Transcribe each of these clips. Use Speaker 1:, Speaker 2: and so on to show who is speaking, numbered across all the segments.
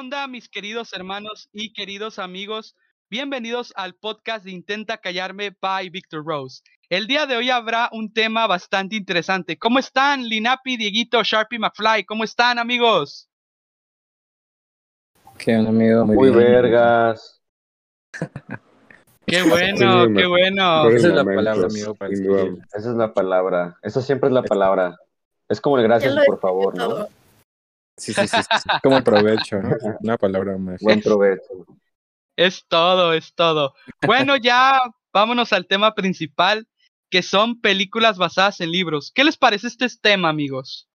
Speaker 1: onda, mis queridos hermanos y queridos amigos? Bienvenidos al podcast de Intenta Callarme by Victor Rose. El día de hoy habrá un tema bastante interesante. ¿Cómo están, Linapi, Dieguito, Sharpie, McFly? ¿Cómo están, amigos?
Speaker 2: ¿Qué onda, amigo?
Speaker 3: Muy, vergas.
Speaker 1: Qué bueno, qué bueno.
Speaker 2: Esa es la palabra, amigo.
Speaker 3: Esa es la palabra. Esa siempre es la palabra. Es como el gracias, por favor, ¿no?
Speaker 2: Sí, sí, sí, Como provecho, ¿no? Una palabra más.
Speaker 3: Buen provecho.
Speaker 1: Es todo, es todo. Bueno, ya vámonos al tema principal, que son películas basadas en libros. ¿Qué les parece este tema, amigos?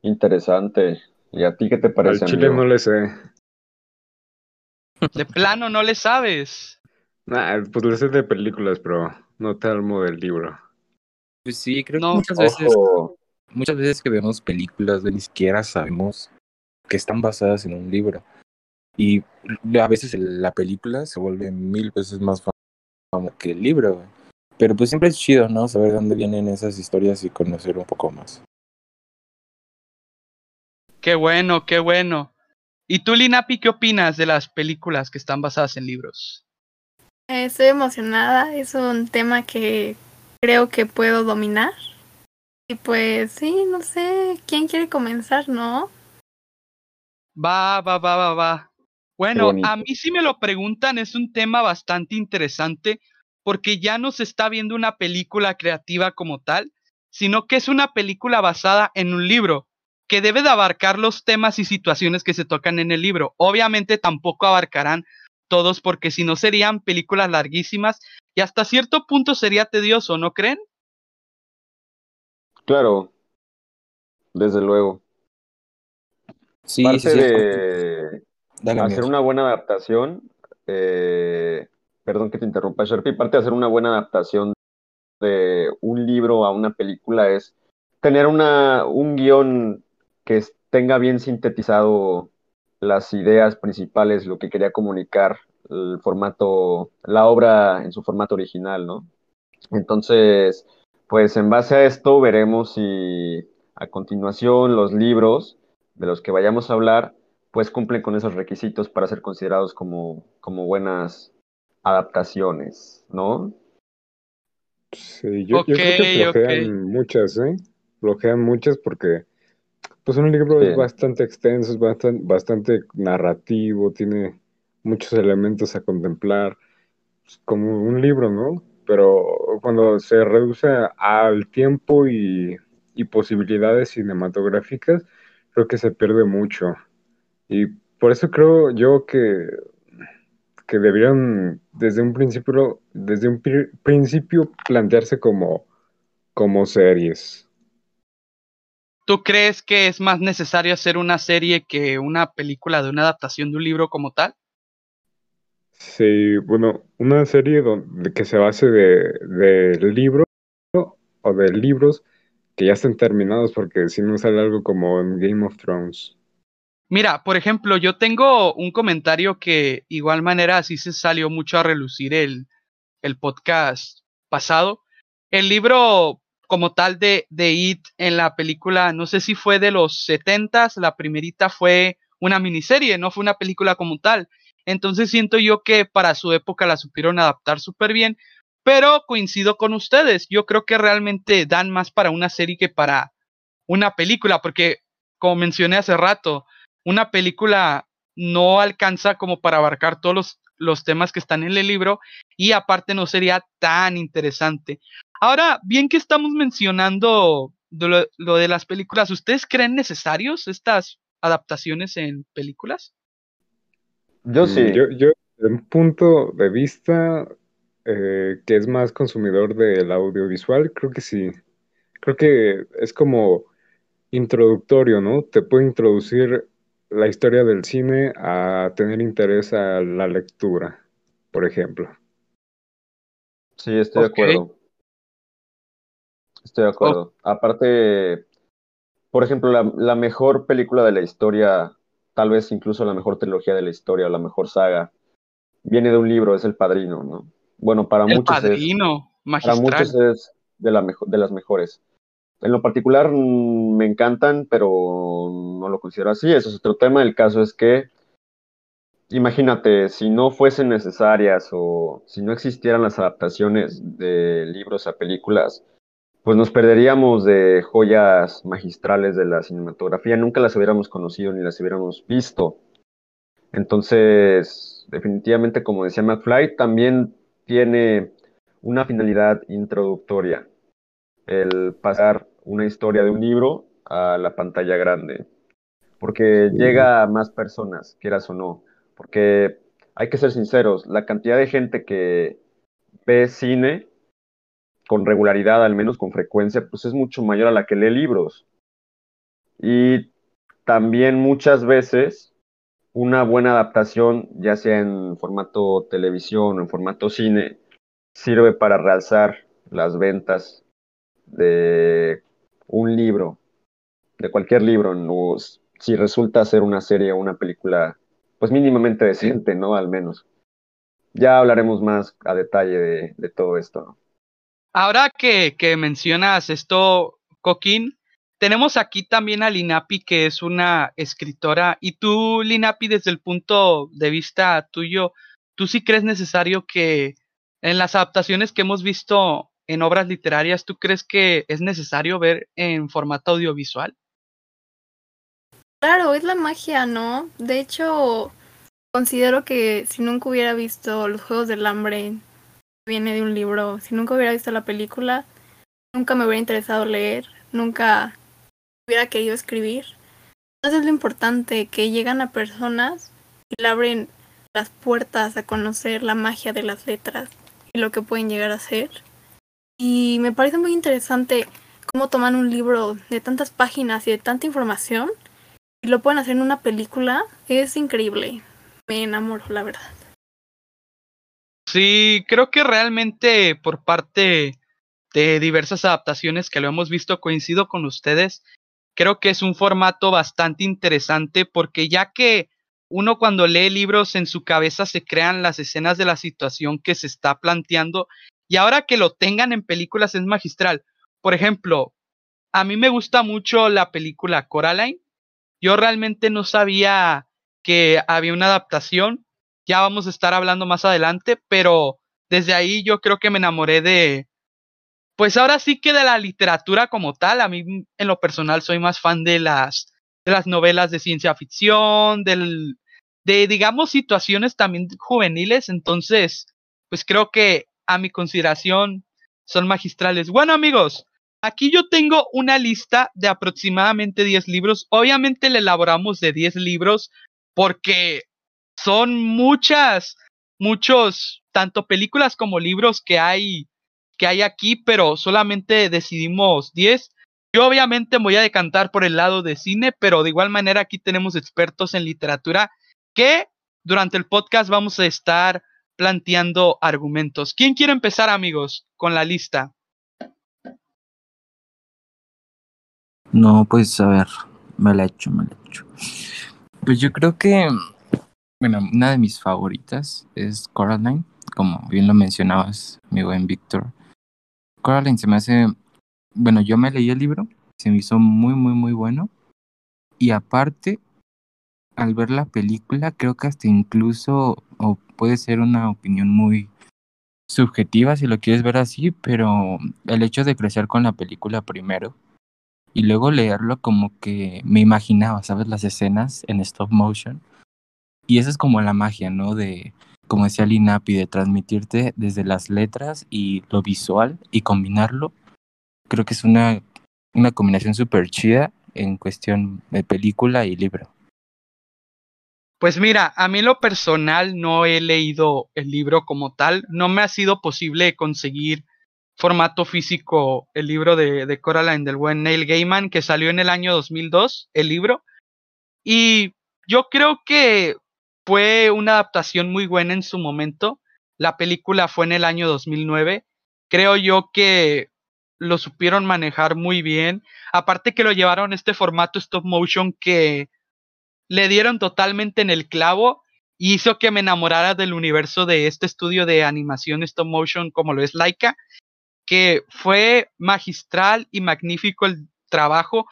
Speaker 3: Interesante. ¿Y a ti qué te parece?
Speaker 4: Al chile no le sé.
Speaker 1: De plano no le sabes.
Speaker 4: Nah, pues le sé de películas, pero no te armo del libro.
Speaker 2: Pues sí, creo que muchas veces muchas veces que vemos películas ni siquiera sabemos que están basadas en un libro. Y a veces la película se vuelve mil veces más famosa que el libro. Pero pues siempre es chido, ¿no? Saber dónde vienen esas historias y conocer un poco más.
Speaker 1: Qué bueno, qué bueno. ¿Y tú, Linapi, qué opinas de las películas que están basadas en libros?
Speaker 5: Estoy emocionada, es un tema que creo que puedo dominar. Y pues sí, no sé, ¿quién quiere comenzar, no?
Speaker 1: Va, va, va, va, va. Bueno, a mí si me lo preguntan es un tema bastante interesante porque ya no se está viendo una película creativa como tal, sino que es una película basada en un libro que debe de abarcar los temas y situaciones que se tocan en el libro. Obviamente tampoco abarcarán todos porque si no serían películas larguísimas y hasta cierto punto sería tedioso, ¿no creen?
Speaker 3: Claro, desde luego.
Speaker 2: Sí,
Speaker 3: parte de hacer una buena adaptación, eh, perdón que te interrumpa, Sharpie, parte de hacer una buena adaptación de un libro a una película es tener una, un guion que tenga bien sintetizado las ideas principales, lo que quería comunicar, el formato, la obra en su formato original, ¿no? Entonces, pues en base a esto veremos si a continuación los libros de los que vayamos a hablar pues cumplen con esos requisitos para ser considerados como, como buenas adaptaciones, ¿no?
Speaker 4: Sí, yo, creo que flojean muchas, ¿eh? Flojean muchas porque pues un libro es bastante extenso, es bastante, bastante narrativo, tiene muchos elementos a contemplar, pues, como un libro, ¿no? Pero cuando se reduce al tiempo y, posibilidades cinematográficas, creo que se pierde mucho. Y por eso creo yo que, que deberían desde un principio, desde un principio plantearse como, como series.
Speaker 1: ¿Tú crees que es más necesario hacer una serie que una película de una adaptación de un libro como tal?
Speaker 4: Sí, bueno, una serie donde, que se base de, de libros o de libros que ya estén terminados, porque si no sale algo como en Game of Thrones.
Speaker 1: Mira, por ejemplo, yo tengo un comentario que igual manera así se salió mucho a relucir el, el podcast pasado. El libro como tal de, de It en la película, no sé si fue de los setentas, la primerita fue una miniserie, no fue una película como tal. Entonces siento yo que para su época la supieron adaptar súper bien, pero coincido con ustedes, yo creo que realmente dan más para una serie que para una película, porque como mencioné hace rato, una película no alcanza como para abarcar todos los, temas que están en el libro y aparte no sería tan interesante. Ahora, bien que estamos mencionando lo, lo, de las películas, ¿ustedes creen necesarios estas adaptaciones en películas?
Speaker 3: Yo sí.
Speaker 4: Yo, yo de un punto de vista eh, que es más consumidor del audiovisual, creo que sí. Creo que es como introductorio, ¿no? Te puede introducir la historia del cine a tener interés a la lectura, por ejemplo.
Speaker 3: Sí, estoy de acuerdo. Estoy de acuerdo. Aparte, por ejemplo, la, la mejor película de la historia tal vez incluso la mejor trilogía de la historia o la mejor saga, viene de un libro, es El Padrino, ¿no? Bueno, para muchos
Speaker 1: padrino,
Speaker 3: es, para muchos es de, la de las mejores. En lo particular mm, me encantan, pero no lo considero así. Eso es otro tema. El caso es que imagínate, si no fuesen necesarias o si no existieran las adaptaciones de libros a películas, pues nos perderíamos de joyas magistrales de la cinematografía, nunca las hubiéramos conocido ni las hubiéramos visto. Entonces, definitivamente, como decía McFly, también tiene una finalidad introductoria, el pasar una historia de un libro a la pantalla grande, porque llega a más personas, quieras o no, porque hay que ser sinceros, la cantidad de gente que ve cine con regularidad, al menos con frecuencia, pues es mucho mayor a la que lee libros. Y también muchas veces una buena adaptación, ya sea en formato televisión o en formato cine, sirve para realzar las ventas de un libro, de cualquier libro, si resulta ser una serie o una película, pues mínimamente decente, ¿no? Al menos. Ya hablaremos más a detalle de, todo esto,
Speaker 1: Ahora que, mencionas esto, Coquín, tenemos aquí también a Linapi, que es una escritora. Y tú, Linapi, desde el punto de vista tuyo, ¿tú sí crees necesario que en las adaptaciones que hemos visto en obras literarias, ¿tú crees que es necesario ver en formato audiovisual?
Speaker 5: Claro, es la magia, ¿no? De hecho, considero que si nunca hubiera visto Los Juegos del Hambre, viene de un libro, si nunca hubiera visto la película, nunca me hubiera interesado leer, nunca hubiera querido escribir. Entonces es lo importante, que llegan a personas y le abren las puertas a conocer la magia de las letras y lo que pueden llegar a ser. Y me parece muy interesante cómo toman un libro de tantas páginas y de tanta información y lo pueden hacer en una película. Es increíble. Me enamoro, la verdad.
Speaker 1: Sí, creo que realmente por parte de diversas adaptaciones que lo hemos visto coincido con ustedes creo que es un formato bastante interesante porque ya que uno cuando lee libros en su cabeza se crean las escenas de la situación que se está planteando y ahora que lo tengan en películas es magistral. Por ejemplo, a mí me gusta mucho la película Coraline. Yo realmente no sabía que había una adaptación. Ya vamos a estar hablando más adelante, pero desde ahí yo creo que me enamoré de, pues ahora sí que de la literatura como tal, a mí en lo personal soy más fan de las, de las novelas de ciencia ficción, del, de digamos situaciones también juveniles, entonces pues creo que a mi consideración son magistrales. Bueno amigos, aquí yo tengo una lista de aproximadamente 10 libros, obviamente le elaboramos de 10 libros porque son muchas, muchos, tanto películas como libros que hay que hay aquí, pero solamente decidimos 10. Yo obviamente voy a decantar por el lado de cine, pero de igual manera aquí tenemos expertos en literatura que durante el podcast vamos a estar planteando argumentos. ¿Quién quiere empezar, amigos, con la lista?
Speaker 2: No, pues a ver, me la hecho, me la hecho. Pues yo creo que, bueno, una de mis favoritas es Coraline, como bien lo mencionabas, mi buen Víctor. Coraline se me hace, bueno, yo me leí el libro, se me hizo muy, muy, muy bueno. Y aparte, al ver la película, creo que hasta incluso, o puede ser una opinión muy subjetiva si lo quieres ver así, pero el hecho de crecer con la película primero y luego leerlo como que me imaginaba, ¿sabes? Las escenas en stop motion. Y esa es como la magia, ¿no? De como decía Linapi, de transmitirte desde las letras y lo visual y combinarlo, creo que es una, una combinación súper chida en cuestión de película y libro.
Speaker 1: Pues mira, a mí lo personal no he leído el libro como tal, no me ha sido posible conseguir formato físico el libro de, de Coraline del buen Neil Gaiman que salió en el año 2002, el libro, y yo creo que fue una adaptación muy buena en su momento. La película fue en el año 2009. Creo yo que lo supieron manejar muy bien. Aparte que lo llevaron este formato stop motion que le dieron totalmente en el clavo y hizo que me enamorara del universo de este estudio de animación stop motion como lo es Laika, que fue magistral y magnífico el trabajo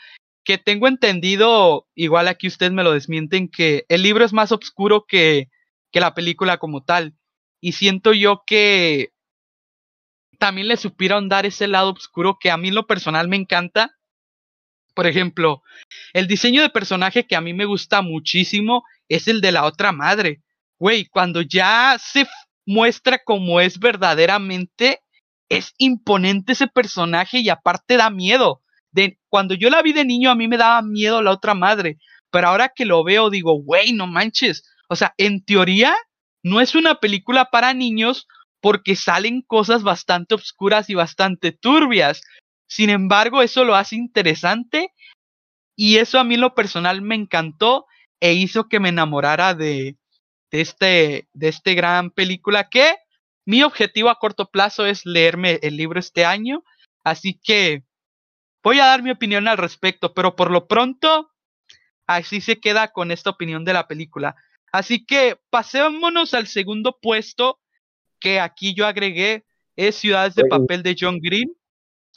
Speaker 1: que tengo entendido, igual aquí ustedes me lo desmienten, que el libro es más oscuro que que la película como tal. Y siento yo que también le supieron dar ese lado oscuro que a mí lo personal me encanta. Por ejemplo, el diseño de personaje que a mí me gusta muchísimo es el de la otra madre. Güey, cuando ya se muestra como es verdaderamente, es imponente ese personaje y aparte da miedo. Cuando yo la vi de niño a mí me daba miedo la otra madre, pero ahora que lo veo digo, güey, no manches. O sea, en teoría no es una película para niños porque salen cosas bastante oscuras y bastante turbias. Sin embargo, eso lo hace interesante y eso a mí lo personal me encantó e hizo que me enamorara de, de, este, de este gran película que mi objetivo a corto plazo es leerme el libro este año. Así que voy a dar mi opinión al respecto, pero por lo pronto así se queda con esta opinión de la película. Así que pasémonos al segundo puesto que aquí yo agregué es Ciudades de Papel de John Green.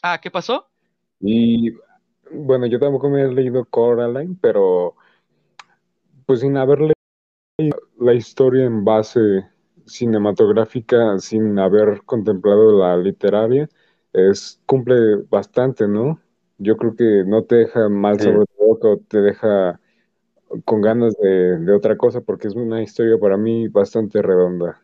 Speaker 1: Ah, ¿qué pasó?
Speaker 4: Y bueno, yo tampoco me he leído Coraline, pero pues sin haber leído la historia en base cinematográfica, sin haber contemplado la literaria, es cumple bastante, ¿no? Yo creo que no te deja mal sobre todo, te deja con ganas de, de otra cosa, porque es una historia para mí bastante redonda.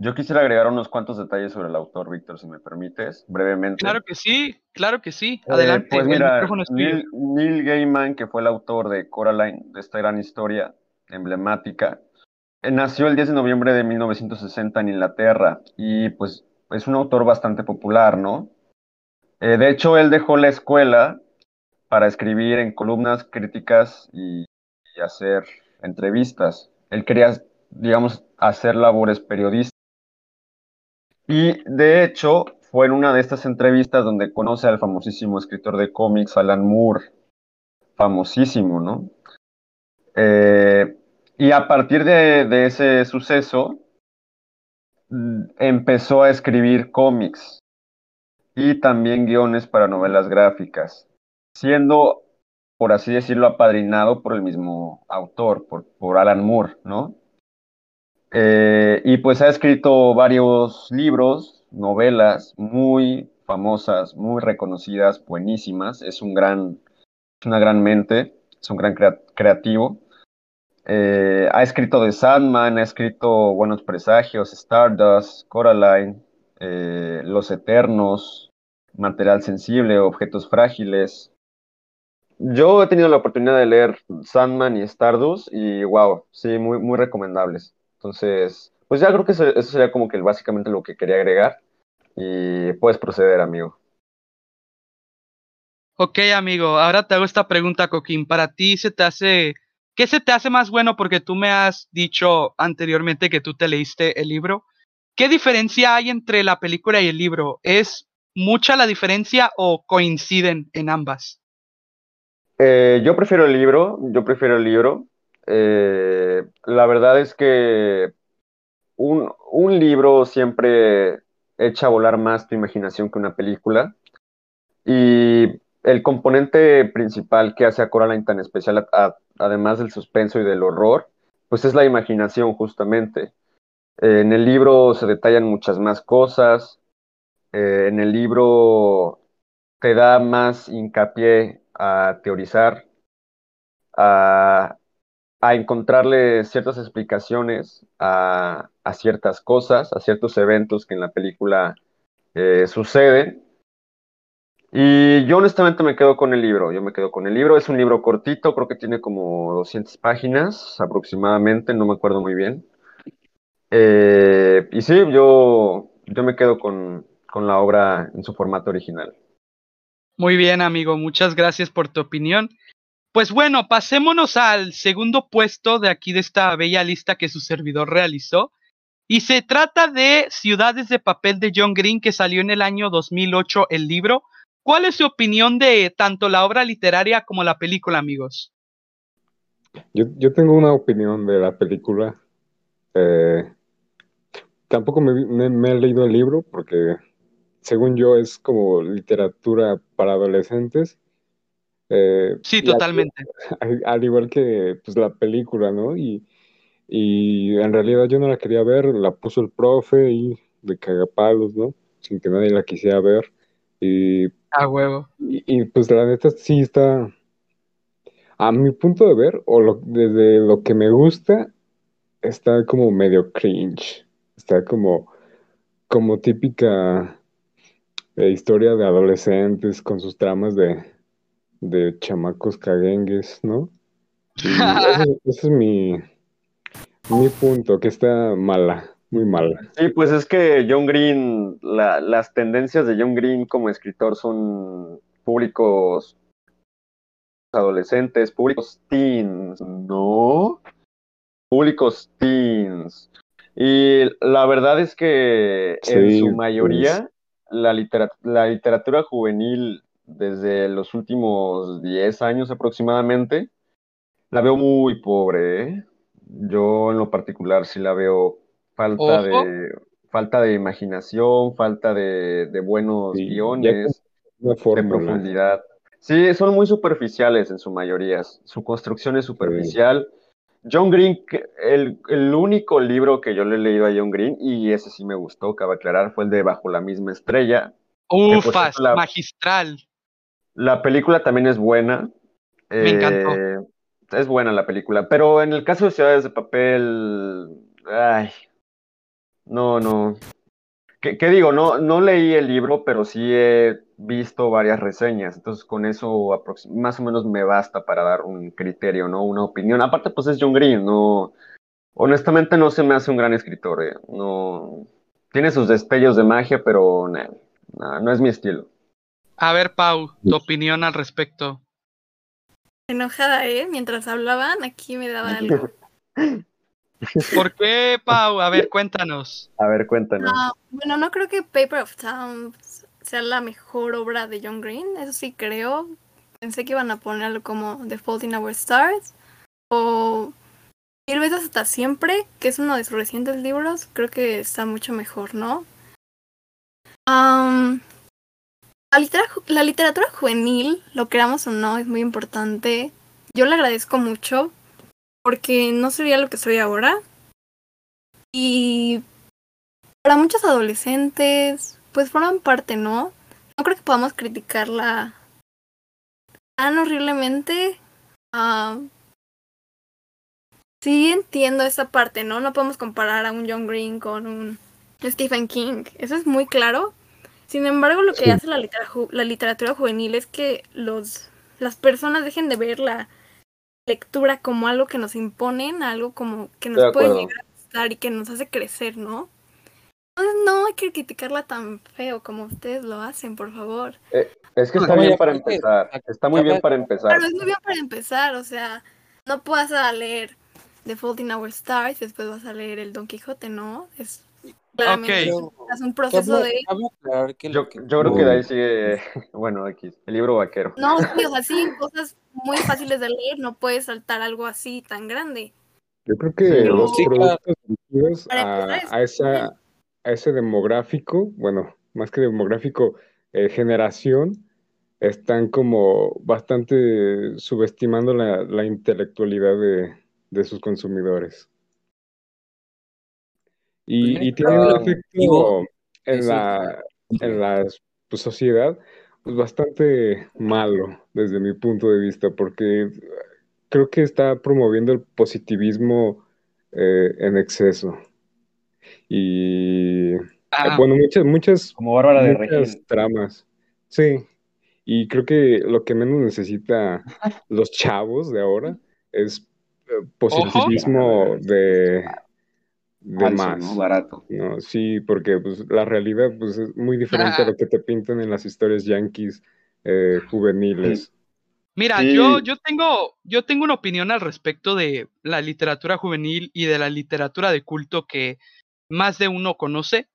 Speaker 3: Yo quisiera agregar unos cuantos detalles sobre el autor, Víctor, si me permites, brevemente.
Speaker 1: Claro que sí, claro que sí. Eh, Adelante.
Speaker 3: pues mira, Neil, Gaiman, que fue el autor de Coraline, de esta gran historia emblemática, eh, nació el 10 de noviembre de 1960 en Inglaterra y pues es un autor bastante popular, ¿no? Eh, de hecho, él dejó la escuela para escribir en columnas críticas y hacer entrevistas. Él quería, digamos, hacer labores periodísticas y de hecho, fue en una de estas entrevistas donde conoce al famosísimo escritor de cómics, Alan Moore, famosísimo, ¿no? Eh, y a partir de, ese suceso, mm, empezó a escribir cómics y también guiones para novelas gráficas, siendo, por así decirlo, apadrinado por el mismo autor, por, por Alan Moore, ¿no? Eh, y pues ha escrito varios libros, novelas muy famosas, muy reconocidas, buenísimas. Es un gran, una gran mente, es un gran creativo. Eh, ha escrito The Sandman, ha escrito Buenos Presagios, Stardust, Coraline, eh, Los Eternos, Material Sensible, Objetos Frágiles. Yo he tenido la oportunidad de leer Sandman y Stardust y wow, sí, muy, muy recomendables. Entonces, pues ya creo que eso, sería como que básicamente lo que quería agregar. Y puedes proceder, amigo.
Speaker 1: Ok, amigo, ahora te hago esta pregunta, Coquín. Para ti se te hace, ¿qué se te hace más bueno? Porque tú me has dicho anteriormente que tú te leíste el libro. ¿Qué diferencia hay entre la película y el libro? ¿Es mucha la diferencia o coinciden en ambas?
Speaker 3: Eh, yo prefiero el libro, yo prefiero el libro. Eh, la verdad es que un, libro siempre echa a volar más tu imaginación que una película. Y el componente principal que hace a Coraline tan especial, además del suspenso y del horror, pues es la imaginación justamente. en el libro se detallan muchas más cosas. Eh, en el libro te da más hincapié a teorizar, a, a encontrarle ciertas explicaciones a, ciertas cosas, a ciertos eventos que en la película eh, suceden. Y yo honestamente me quedo con el libro, yo me quedo con el libro, es un libro cortito, creo que tiene como 200 páginas aproximadamente, no me acuerdo muy bien. Eh, y sí, yo, yo me quedo con, con la obra en su formato original.
Speaker 1: Muy bien, amigo, muchas gracias por tu opinión. Pues bueno, pasémonos al segundo puesto de aquí de esta bella lista que su servidor realizó. Y se trata de Ciudades de Papel de John Green, que salió en el año 2008 el libro. ¿Cuál es su opinión de tanto la obra literaria como la película, amigos?
Speaker 4: Yo, tengo una opinión de la película. Eh, tampoco me, he leído el libro porque, según yo, es como literatura para adolescentes
Speaker 1: eh, sí, totalmente.
Speaker 4: Al, igual que pues, la película, ¿no? Y Y en realidad yo no la quería ver, la puso el profe y de cagapalos, ¿no? Sin que nadie la quisiera ver. Y,
Speaker 1: a huevo.
Speaker 4: Y, pues la neta sí está, a mi punto de ver, o lo, desde lo que me gusta, está como medio cringe. Está como, como típica eh, historia de adolescentes con sus tramas de, de chamacos caguengues, ¿no? ese, es mi, mi punto, que está mala, muy mala.
Speaker 3: Sí, pues es que John Green, las tendencias de John Green como escritor son públicos adolescentes, públicos teens, ¿no? Públicos teens. Y la verdad es que en su mayoría la, la literatura juvenil desde los últimos 10 años aproximadamente, la veo muy pobre. ¿eh? Yo en lo particular sí la veo falta de falta de imaginación, falta de, buenos guiones, de profundidad. Sí, son muy superficiales en su mayoría. Su construcción es superficial. John Green, el, el, único libro que yo le he leído a John Green, y ese sí me gustó, cabe aclarar, fue el de Bajo la misma estrella.
Speaker 1: Ufas, magistral.
Speaker 3: La película también es buena.
Speaker 1: Me encantó. Eh,
Speaker 3: es buena la película, pero en el caso de Ciudades de Papel, ay, no, no. ¿Qué, digo? No, no leí el libro, pero sí he visto varias reseñas, entonces con eso más o menos me basta para dar un criterio, ¿no? Una opinión. Aparte, pues es John Green, no. Honestamente no se me hace un gran escritor, eh. no. Tiene sus destellos de magia, pero no es mi estilo.
Speaker 1: A ver, Pau, tu opinión al respecto.
Speaker 5: Enojada, ¿eh? Mientras hablaban, aquí me daban algo.
Speaker 1: ¿Por qué, Pau? A ver, cuéntanos.
Speaker 3: A ver, cuéntanos.
Speaker 5: Ah, bueno, no creo que Paper of Towns sea la mejor obra de John Green, eso sí creo. Pensé que iban a ponerlo como The Fault in Our Stars o Mil veces hasta siempre, que es uno de sus recientes libros, creo que está mucho mejor, ¿no? Um, la, literatura, juvenil, lo creamos o no, es muy importante. Yo le agradezco mucho porque no sería lo que soy ahora. Y para muchos adolescentes, pues forman parte, ¿no? No creo que podamos criticarla tan horriblemente. Ah, sí entiendo esa parte, ¿no? No podemos comparar a un John Green con un Stephen King. Eso es muy claro. Sin embargo, lo que hace la, la literatura juvenil es que los, las personas dejen de ver la lectura como algo que nos imponen, algo como que nos puede llegar a gustar y que nos hace crecer, ¿no? No hay que criticarla tan feo como ustedes lo hacen, por favor.
Speaker 3: Eh, es que está bien para empezar, está muy bien para empezar.
Speaker 5: Pero es muy bien para empezar, o sea, no puedas leer The Fault in Our Stars, después vas a leer el Don Quijote, ¿no? Es Claramente es un proceso de...
Speaker 3: yo, creo que de ahí sigue, bueno, aquí, el libro vaquero.
Speaker 5: No, sí, o sea, sí, cosas muy fáciles de leer, no puedes saltar algo así tan grande.
Speaker 4: Yo creo que los productos a, esa, a ese demográfico, bueno, más que demográfico, eh, generación, están como bastante subestimando la, la intelectualidad de, de sus consumidores. Y, tiene un efecto en la, en la pues, sociedad pues, bastante malo desde mi punto de vista, porque creo que está promoviendo el positivismo eh, en exceso. Y ah. bueno, muchas, muchas,
Speaker 3: como Bárbara de
Speaker 4: tramas. Sí. Y creo que lo que menos necesita los chavos de ahora es eh, positivismo de de más.
Speaker 3: Barato.
Speaker 4: ¿no? Sí, porque pues, la realidad pues, es muy diferente a lo que te pintan en las historias yankees eh, juveniles.
Speaker 1: Mira, yo, yo, tengo, yo tengo una opinión al respecto de la literatura juvenil y de la literatura de culto que más de uno conoce.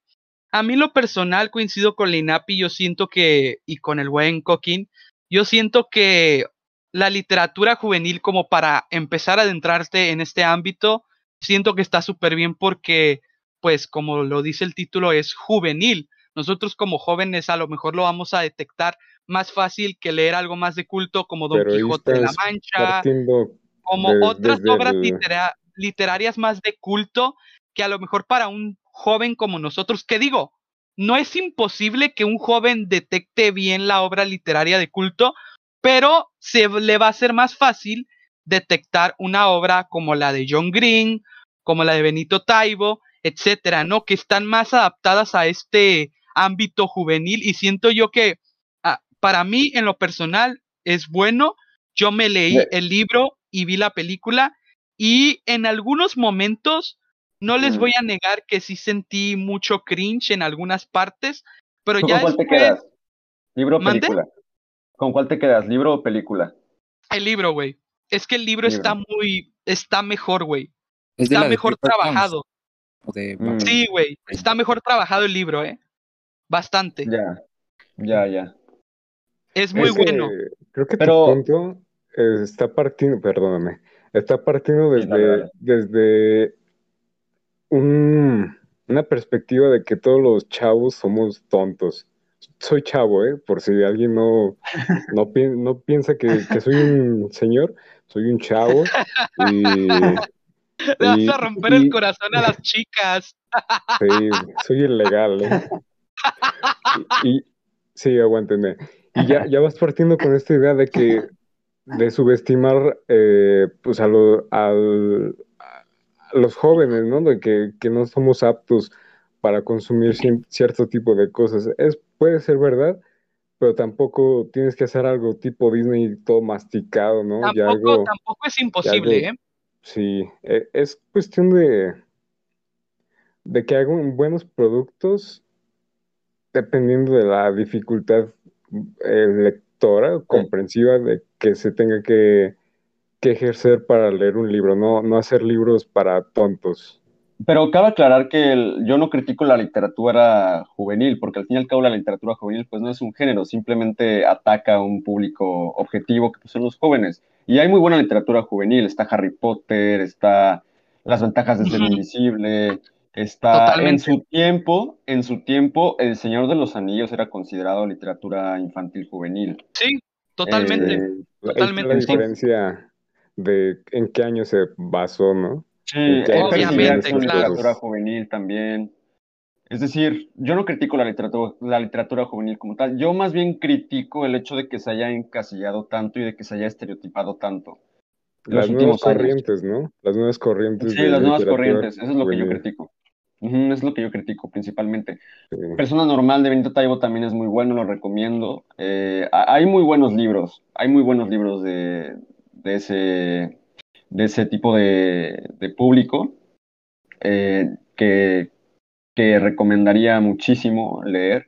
Speaker 1: A mí lo personal coincido con Linapi, yo siento que, y con el buen Coquín, yo siento que la literatura juvenil como para empezar a adentrarte en este ámbito siento que está súper bien porque, pues como lo dice el título, es juvenil. Nosotros como jóvenes a lo mejor lo vamos a detectar más fácil que leer algo más de culto como Don Quijote de la Mancha, como otras obras literarias más de culto que a lo mejor para un joven como nosotros, que digo, no es imposible que un joven detecte bien la obra literaria de culto, pero se le va a ser más fácil detectar una obra como la de John Green, como la de Benito Taibo, etcétera, ¿no? Que están más adaptadas a este ámbito juvenil y siento yo que ah, para mí en lo personal es bueno. Yo me leí el libro y vi la película y en algunos momentos no les voy a negar que sí sentí mucho cringe en algunas partes, pero ya
Speaker 3: ¿Con cuál te quedas? ¿Libro o película? ¿Con cuál te quedas? ¿Libro o película?
Speaker 1: El libro, güey. Es que el libro, está muy, está mejor, güey. Está mejor trabajado. Mm. Sí, güey. Está mejor trabajado el libro, ¿eh? Bastante.
Speaker 3: Ya, ya, ya.
Speaker 1: Es muy bueno.
Speaker 4: creo que Pero... tu punto está partiendo, perdóname, está partiendo desde, desde un, una perspectiva de que todos los chavos somos tontos. Soy chavo, ¿eh? Por si alguien no, no, no piensa que, soy un señor, soy un chavo y...
Speaker 1: Le vas a romper el corazón a las chicas.
Speaker 4: Sí, soy ilegal, ¿eh? Y, sí, aguántenme. Y ya, ya vas partiendo con esta idea de que de subestimar eh, pues a, lo, al, los jóvenes, ¿no? De que, que, no somos aptos para consumir cierto tipo de cosas. Es, puede ser verdad, pero tampoco tienes que hacer algo tipo Disney todo masticado, ¿no?
Speaker 1: Tampoco, tampoco es imposible, ¿eh?
Speaker 4: Sí, e, es cuestión de, de que hagan buenos productos dependiendo de la dificultad eh, lectora, comprensiva, de que se tenga que que ejercer para leer un libro, no, no hacer libros para tontos.
Speaker 3: Pero cabe aclarar que yo no critico la literatura juvenil, porque al fin y al cabo la literatura juvenil pues no es un género, simplemente ataca a un público objetivo que pues, son los jóvenes. Y hay muy buena literatura juvenil, está Harry Potter, está Las ventajas de ser invisible, está en su tiempo, en su tiempo El Señor de los Anillos era considerado literatura infantil juvenil.
Speaker 1: Sí, totalmente. Eh, totalmente. La
Speaker 4: diferencia de en qué año se basó, ¿no?
Speaker 3: Sí, obviamente, literatura juvenil también. Es decir, yo no critico la literatura, la literatura juvenil como tal, yo más bien critico el hecho de que se haya encasillado tanto y de que se haya estereotipado tanto.
Speaker 4: Las nuevas corrientes, ¿no? Las nuevas corrientes.
Speaker 3: Sí, las nuevas corrientes, eso es lo que yo critico. es lo que yo critico principalmente. Persona Normal de Benito Taibo también es muy bueno, lo recomiendo. Eh, hay muy buenos libros, hay muy buenos libros de, de ese, de ese tipo de, público eh, que, que recomendaría muchísimo leer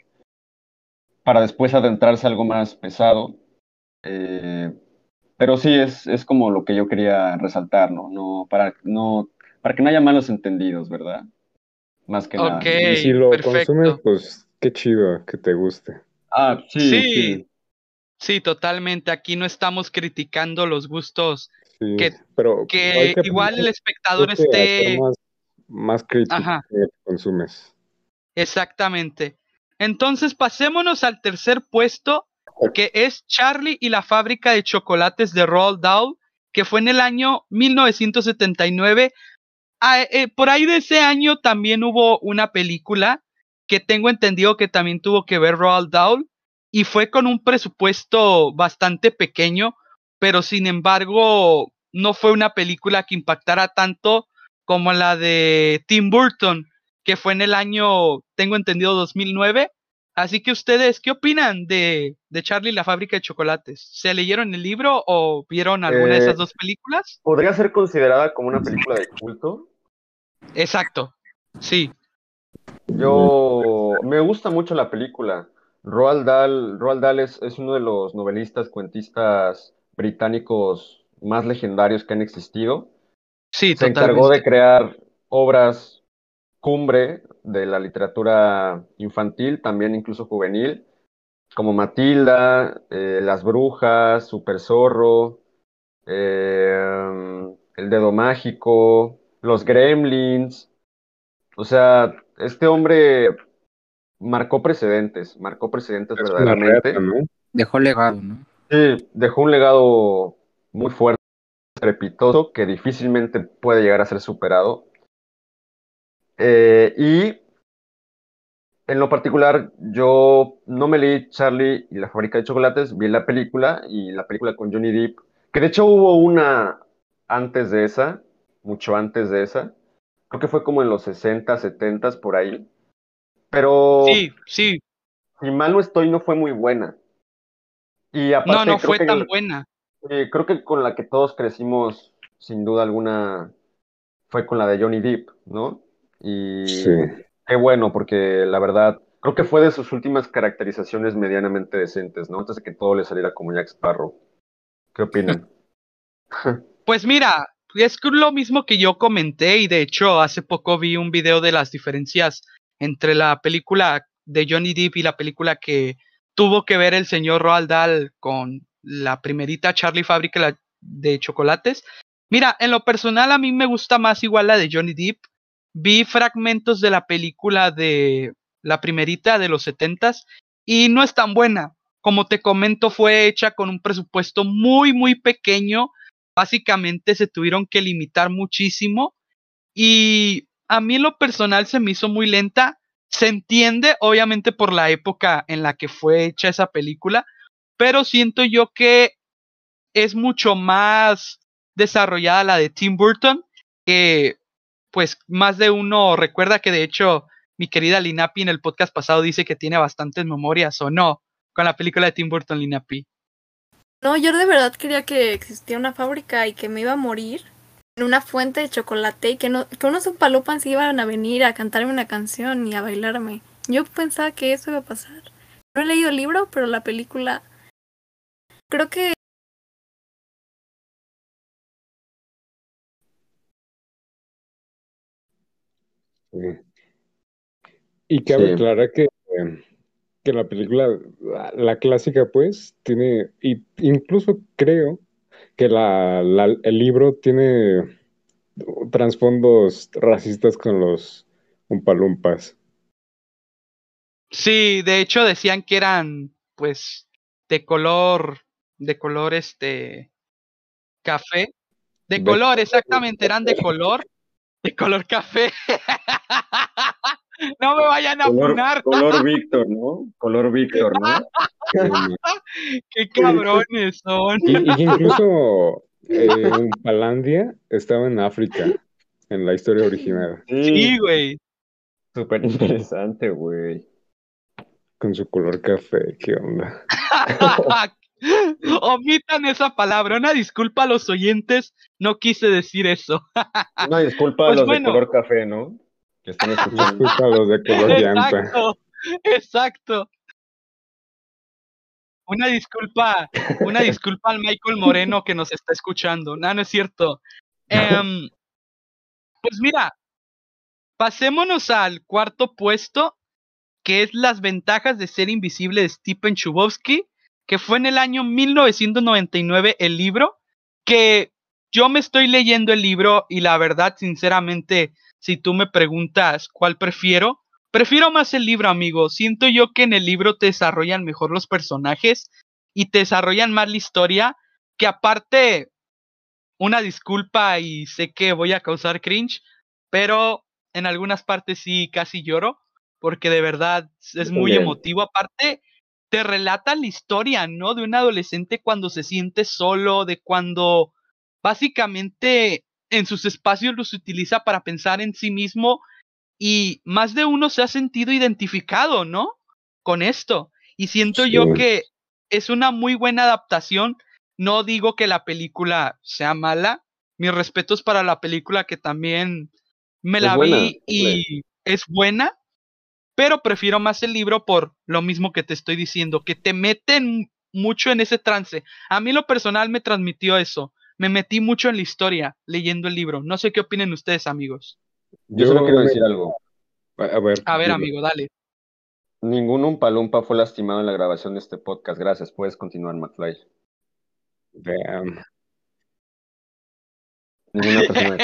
Speaker 3: para después adentrarse a algo más pesado. Eh, pero sí, es, es como lo que yo quería resaltar, ¿no? no, para, no para que no haya malos entendidos, ¿verdad? Más que nada.
Speaker 4: Y si lo consumes, pues qué chido que te guste.
Speaker 3: Ah, sí. sí.
Speaker 1: Sí, totalmente. Aquí no estamos criticando los gustos que,
Speaker 4: pero
Speaker 1: que, igual el espectador esté
Speaker 4: más, más crítico que consumes.
Speaker 1: Exactamente. Entonces pasémonos al tercer puesto, que es Charlie y la fábrica de chocolates de Roald Dahl, que fue en el año 1979. Ah, eh, por ahí de ese año también hubo una película que tengo entendido que también tuvo que ver Roald Dahl, y fue con un presupuesto bastante pequeño, pero sin embargo no fue una película que impactara tanto como la de Tim Burton, que fue en el año, tengo entendido, 2009. Así que ustedes, ¿qué opinan de, de Charlie y la fábrica de chocolates? ¿Se leyeron el libro o vieron alguna de esas eh, dos películas?
Speaker 3: ¿Podría ser considerada como una película de culto?
Speaker 1: Exacto, sí.
Speaker 3: Yo me gusta mucho la película. Roald Dahl, es, uno de los novelistas, cuentistas británicos más legendarios que han existido.
Speaker 1: Sí,
Speaker 3: Se encargó de crear obras cumbre de la literatura infantil, también incluso juvenil, como Matilda, eh, Las Brujas, Super Zorro, eh, El Dedo Mágico, Los Gremlins. O sea, este hombre marcó precedentes, marcó precedentes verdaderamente.
Speaker 2: Dejó legado, ¿no?
Speaker 3: Sí, dejó un legado muy fuerte. estrepitoso que difícilmente puede llegar a ser superado. Eh, y en lo particular, yo no me leí Charlie y la fábrica de chocolates, vi la película y la película con Johnny Depp, que de hecho hubo una antes de esa, mucho antes de esa. Creo que fue como en los 60, 70 por ahí. Pero.
Speaker 1: Sí, sí.
Speaker 3: Si mal no estoy, no fue muy buena. Y aparte,
Speaker 1: no, no fue tan buena.
Speaker 3: creo que con la que todos crecimos, sin duda alguna, fue con la de Johnny Depp, ¿no? Y sí. qué bueno, porque la verdad, creo que fue de sus últimas caracterizaciones medianamente decentes, ¿no? Antes de que todo le saliera como Jack Sparrow. ¿Qué opinan?
Speaker 1: pues mira, es lo mismo que yo comenté y de hecho hace poco vi un video de las diferencias entre la película de Johnny Depp y la película que tuvo que ver el señor Roald Dahl con la primerita Charlie Fábrica de chocolates. Mira, en lo personal a mí me gusta más igual la de Johnny Depp. Vi fragmentos de la película de la primerita de los setentas y no es tan buena. Como te comento, fue hecha con un presupuesto muy, muy pequeño. Básicamente se tuvieron que limitar muchísimo y a mí lo personal se me hizo muy lenta. Se entiende, obviamente, por la época en la que fue hecha esa película, pero siento yo que es mucho más desarrollada la de Tim Burton, que pues más de uno recuerda que de hecho mi querida Linapi en el podcast pasado dice que tiene bastantes memorias o no con la película de Tim Burton Linapi.
Speaker 5: No, yo de verdad quería que existía una fábrica y que me iba a morir en una fuente de chocolate y que, no, que unos upalupans iban a venir a cantarme una canción y a bailarme. Yo pensaba que eso iba a pasar. No he leído el libro, pero la película creo que
Speaker 4: Y cabe aclarar que, que la película, la, clásica, pues, tiene, y incluso creo que la, el libro tiene trasfondos racistas con los umpalumpas.
Speaker 1: Sí, de hecho decían que eran, pues, de color, de color este, café. De, color, exactamente, eran de color, de color café. no me vayan a
Speaker 3: color, Color Víctor, ¿no? Color Víctor, ¿no?
Speaker 1: Qué cabrones son.
Speaker 4: Y, incluso eh, Palandia estaba en África, en la historia original.
Speaker 1: Sí, güey.
Speaker 3: Súper interesante, güey.
Speaker 4: Con su color café, ¿qué onda?
Speaker 1: Omitan esa palabra. Una disculpa a los oyentes, no quise decir eso.
Speaker 3: Una disculpa a pues los de color café, ¿no? Que están escuchando.
Speaker 4: de
Speaker 1: exacto, Exacto. Una disculpa, una disculpa al Michael Moreno que nos está escuchando. No, no es cierto. Em, pues mira, pasémonos al cuarto puesto, que es las ventajas de ser invisible de Stephen Chubovsky, que fue en el año 1999 el libro, que yo me estoy leyendo el libro y la verdad, sinceramente, si tú me preguntas cuál prefiero, Prefiero más el libro, amigo. Siento yo que en el libro te desarrollan mejor los personajes y te desarrollan más la historia, que aparte, una disculpa y sé que voy a causar cringe, pero en algunas partes sí casi lloro, porque de verdad es muy emotivo. Aparte, te relata la historia, ¿no? De un adolescente cuando se siente solo, de cuando básicamente en sus espacios los utiliza para pensar en sí mismo y más de uno se ha sentido identificado, ¿no? Con esto. Y siento yo que es una muy buena adaptación. No digo que la película sea mala. Mis respetos para la película que también me la vi y es buena. Pero prefiero más el libro por lo mismo que te estoy diciendo, que te meten mucho en ese trance. A mí lo personal me transmitió eso. Me metí mucho en la historia leyendo el libro. No sé qué opinen ustedes, amigos.
Speaker 3: Yo, solo quiero decir algo.
Speaker 4: A ver,
Speaker 1: a ver amigo, dale.
Speaker 3: Ningún Umpalumpa fue lastimado en la grabación de este podcast. Gracias. Puedes continuar, McFly.
Speaker 4: Damn.
Speaker 3: Ninguna persona.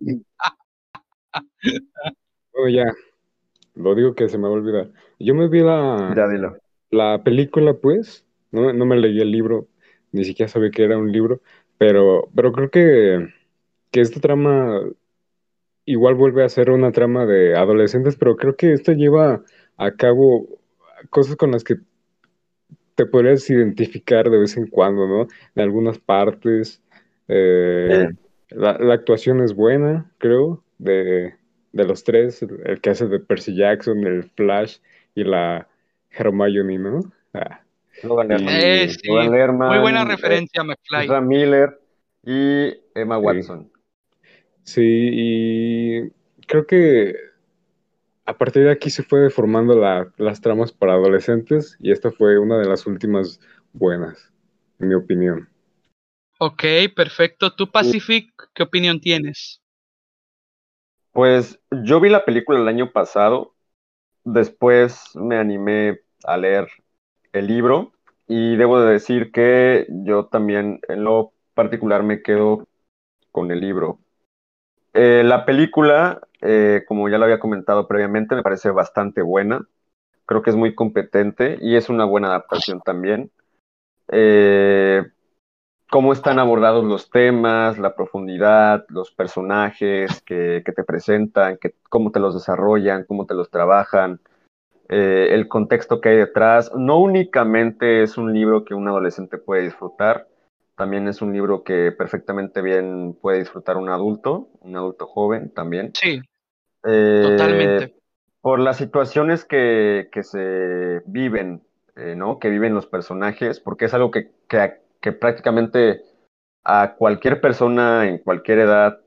Speaker 4: oh, ya. Lo digo que se me va a olvidar. Yo me vi la,
Speaker 3: ya, dilo.
Speaker 4: la película, pues. No, no me leí el libro. Ni siquiera sabía que era un libro. Pero, pero creo que, que esta trama igual vuelve a ser una trama de adolescentes, pero creo que esto lleva a cabo cosas con las que te podrías identificar de vez en cuando, ¿no? En algunas partes. Eh, la, actuación es buena, creo, de, los tres. El, que hace de Percy Jackson, el Flash y la Hermione, ¿no? Ah.
Speaker 1: Eh, muy buena referencia, McFly.
Speaker 3: Miller y Emma Watson.
Speaker 4: Sí, y creo que a partir de aquí se fue deformando las tramas para adolescentes y esta fue una de las últimas buenas, en mi opinión.
Speaker 1: Ok, perfecto. ¿Tú, Pacific, qué opinión tienes?
Speaker 3: Pues yo vi la película el año pasado, después me animé a leer el libro y debo de decir que yo también en lo particular me quedo con el libro. Eh, la película, eh, como ya lo había comentado previamente, me parece bastante buena. Creo que es muy competente y es una buena adaptación también. Eh, cómo están abordados los temas, la profundidad, los personajes que, te presentan, cómo te los desarrollan, cómo te los trabajan, el contexto que hay detrás. No únicamente es un libro que un adolescente puede disfrutar, también es un libro que perfectamente bien puede disfrutar un adulto, un adulto joven también.
Speaker 1: Sí. Eh, totalmente.
Speaker 3: Por las situaciones que, que se viven, eh, ¿no? Que viven los personajes, porque es algo que, que, que prácticamente a cualquier persona en cualquier edad,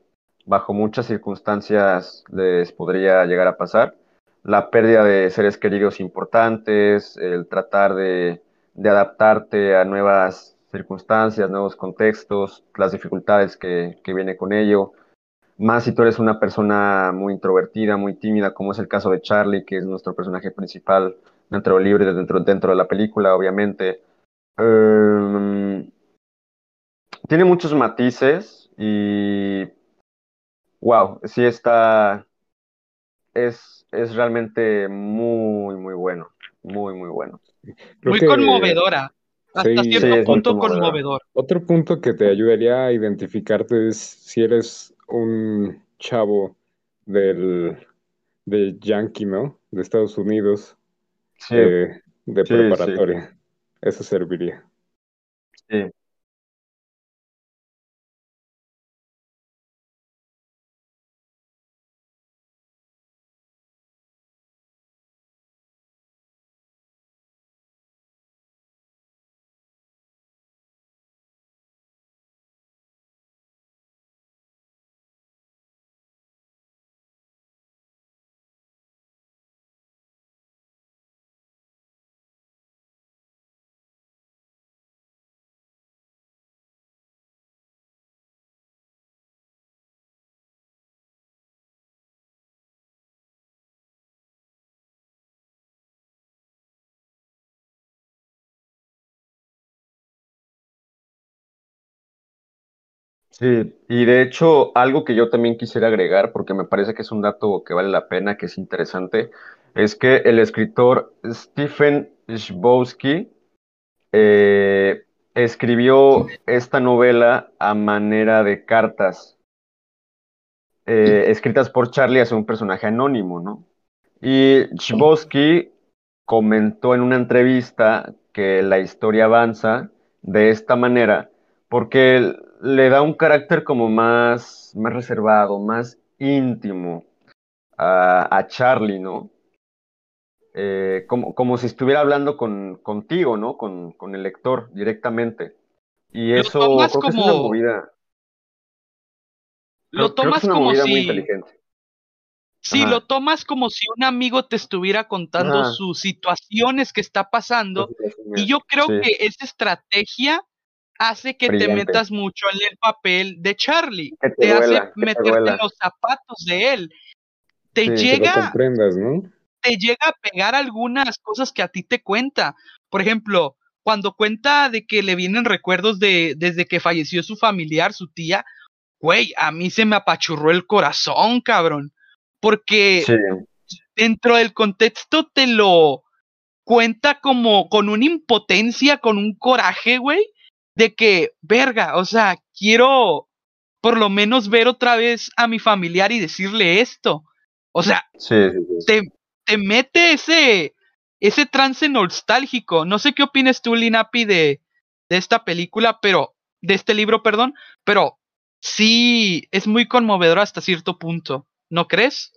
Speaker 3: bajo muchas circunstancias, les podría llegar a pasar. La pérdida de seres queridos importantes, el tratar de, adaptarte a nuevas circunstancias, nuevos contextos, las dificultades que, que viene con ello. Más si tú eres una persona muy introvertida, muy tímida, como es el caso de Charlie, que es nuestro personaje principal dentro del libro y dentro, dentro de la película, obviamente. Em, tiene muchos matices y wow, sí está, es, es realmente muy, muy bueno, muy, muy bueno.
Speaker 1: muy conmovedora. Hasta cierto punto conmovedor.
Speaker 4: Otro punto que te ayudaría a identificarte es si eres un chavo del de Yankee, ¿no? De Estados Unidos, eh, de preparatoria. Eso serviría.
Speaker 3: Sí. Sí, y de hecho, algo que yo también quisiera agregar, porque me parece que es un dato que vale la pena, que es interesante, es que el escritor Stephen Chbosky eh, escribió esta novela a manera de cartas, eh, escritas por Charlie hacia un personaje anónimo, ¿no? Y Chbosky comentó en una entrevista que la historia avanza de esta manera porque le da un carácter como más, más reservado, más íntimo a, Charlie, ¿no? Eh, como, como, si estuviera hablando con, contigo, ¿no? Con, con el lector directamente. Y eso creo como... es una movida.
Speaker 1: Lo tomas como si... Muy inteligente. Sí, lo tomas como si un amigo te estuviera contando sus situaciones que está pasando. Y yo creo que esa estrategia hace que te metas mucho en el papel de Charlie. te, hace meterte en los zapatos de él. Te llega. Te llega a pegar algunas cosas que a ti te cuenta. Por ejemplo, cuando cuenta de que le vienen recuerdos de desde que falleció su familiar, su tía, güey, a mí se me apachurró el corazón, cabrón. Porque dentro del contexto te lo cuenta como con una impotencia, con un coraje, güey, de que, verga, o sea, quiero por lo menos ver otra vez a mi familiar y decirle esto. O sea, Te, te, mete ese, ese trance nostálgico. No sé qué opinas tú, Linapi, de, de esta película, pero, de este libro, perdón, pero sí es muy conmovedor hasta cierto punto, ¿no crees?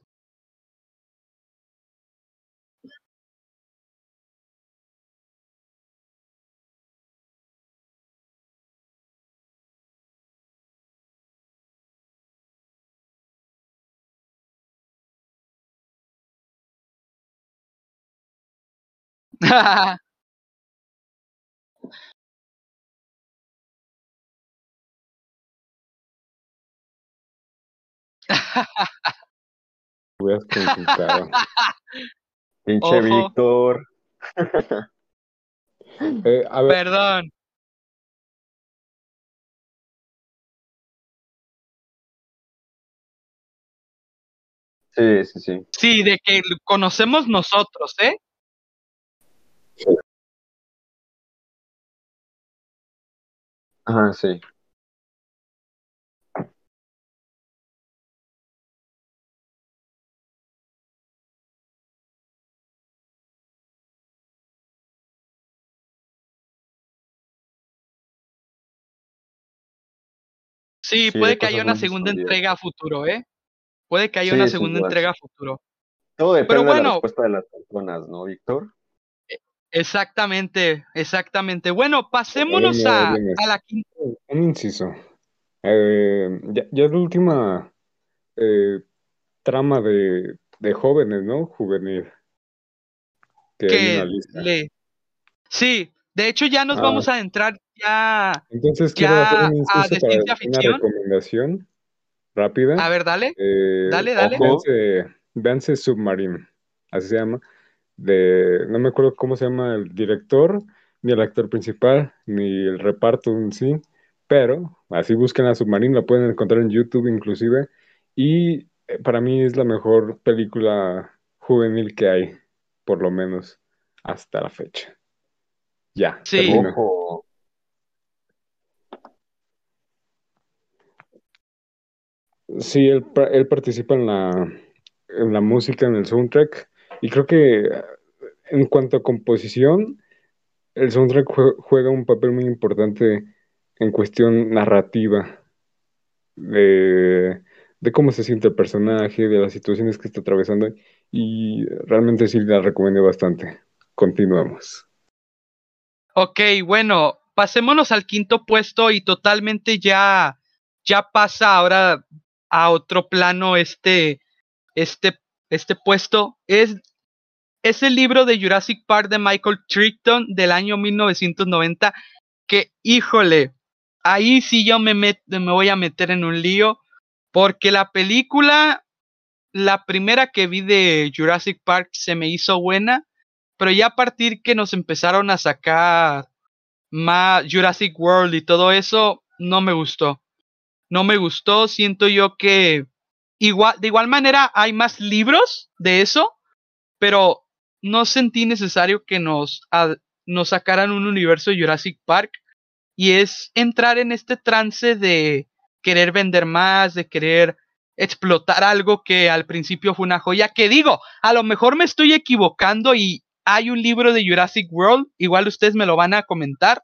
Speaker 4: Hubieras consultado.
Speaker 3: Pinche Víctor.
Speaker 1: eh, Perdón.
Speaker 3: Sí, sí, sí.
Speaker 1: Sí, de que conocemos nosotros, ¿eh?
Speaker 3: Ajá, sí.
Speaker 1: Sí, puede que haya una segunda entrega a futuro, ¿eh? Puede que haya una segunda entrega a futuro.
Speaker 3: Todo depende de la respuesta de las personas, ¿no, Víctor?
Speaker 1: Exactamente, exactamente. Bueno, pasémonos a, la quinta.
Speaker 4: Un inciso. Eh, ya, es la última eh, trama de, de, jóvenes, ¿no? Juvenil.
Speaker 1: Que, le... Sí, de hecho ya nos vamos ah. a entrar ya.
Speaker 4: Entonces quiero hacer un inciso para una recomendación rápida.
Speaker 1: A ver, dale. Eh, dale, dale.
Speaker 4: Véanse, Submarine, así se llama. De, no me acuerdo cómo se llama el director, ni el actor principal, ni el reparto en sí, pero así busquen a Submarine, la pueden encontrar en YouTube inclusive. Y eh, para mí es la mejor película juvenil que hay, por lo menos hasta la fecha. Ya.
Speaker 1: Sí.
Speaker 4: Sí, él, él participa en la, en la música, en el soundtrack, y creo que en cuanto a composición, el soundtrack juega un papel muy importante en cuestión narrativa, de, de, cómo se siente el personaje, de las situaciones que está atravesando, y realmente sí la recomiendo bastante. Continuamos.
Speaker 1: Ok, bueno, pasémonos al quinto puesto y totalmente ya, ya pasa ahora a otro plano este, este, este puesto. Es, es el libro de Jurassic Park de Michael Crichton del año 1990 que, híjole, ahí sí yo me, me voy a meter en un lío porque la película, la primera que vi de Jurassic Park se me hizo buena, pero ya a partir que nos empezaron a sacar más Jurassic World y todo eso, no me gustó no me gustó. Siento yo que igual, de igual manera hay más libros de eso, pero no sentí necesario que nos, nos sacaran un universo de Jurassic Park. Y es entrar en este trance de querer vender más, de querer explotar algo que al principio fue una joya. Que digo, a lo mejor me estoy equivocando y hay un libro de Jurassic World, igual ustedes me lo van a comentar,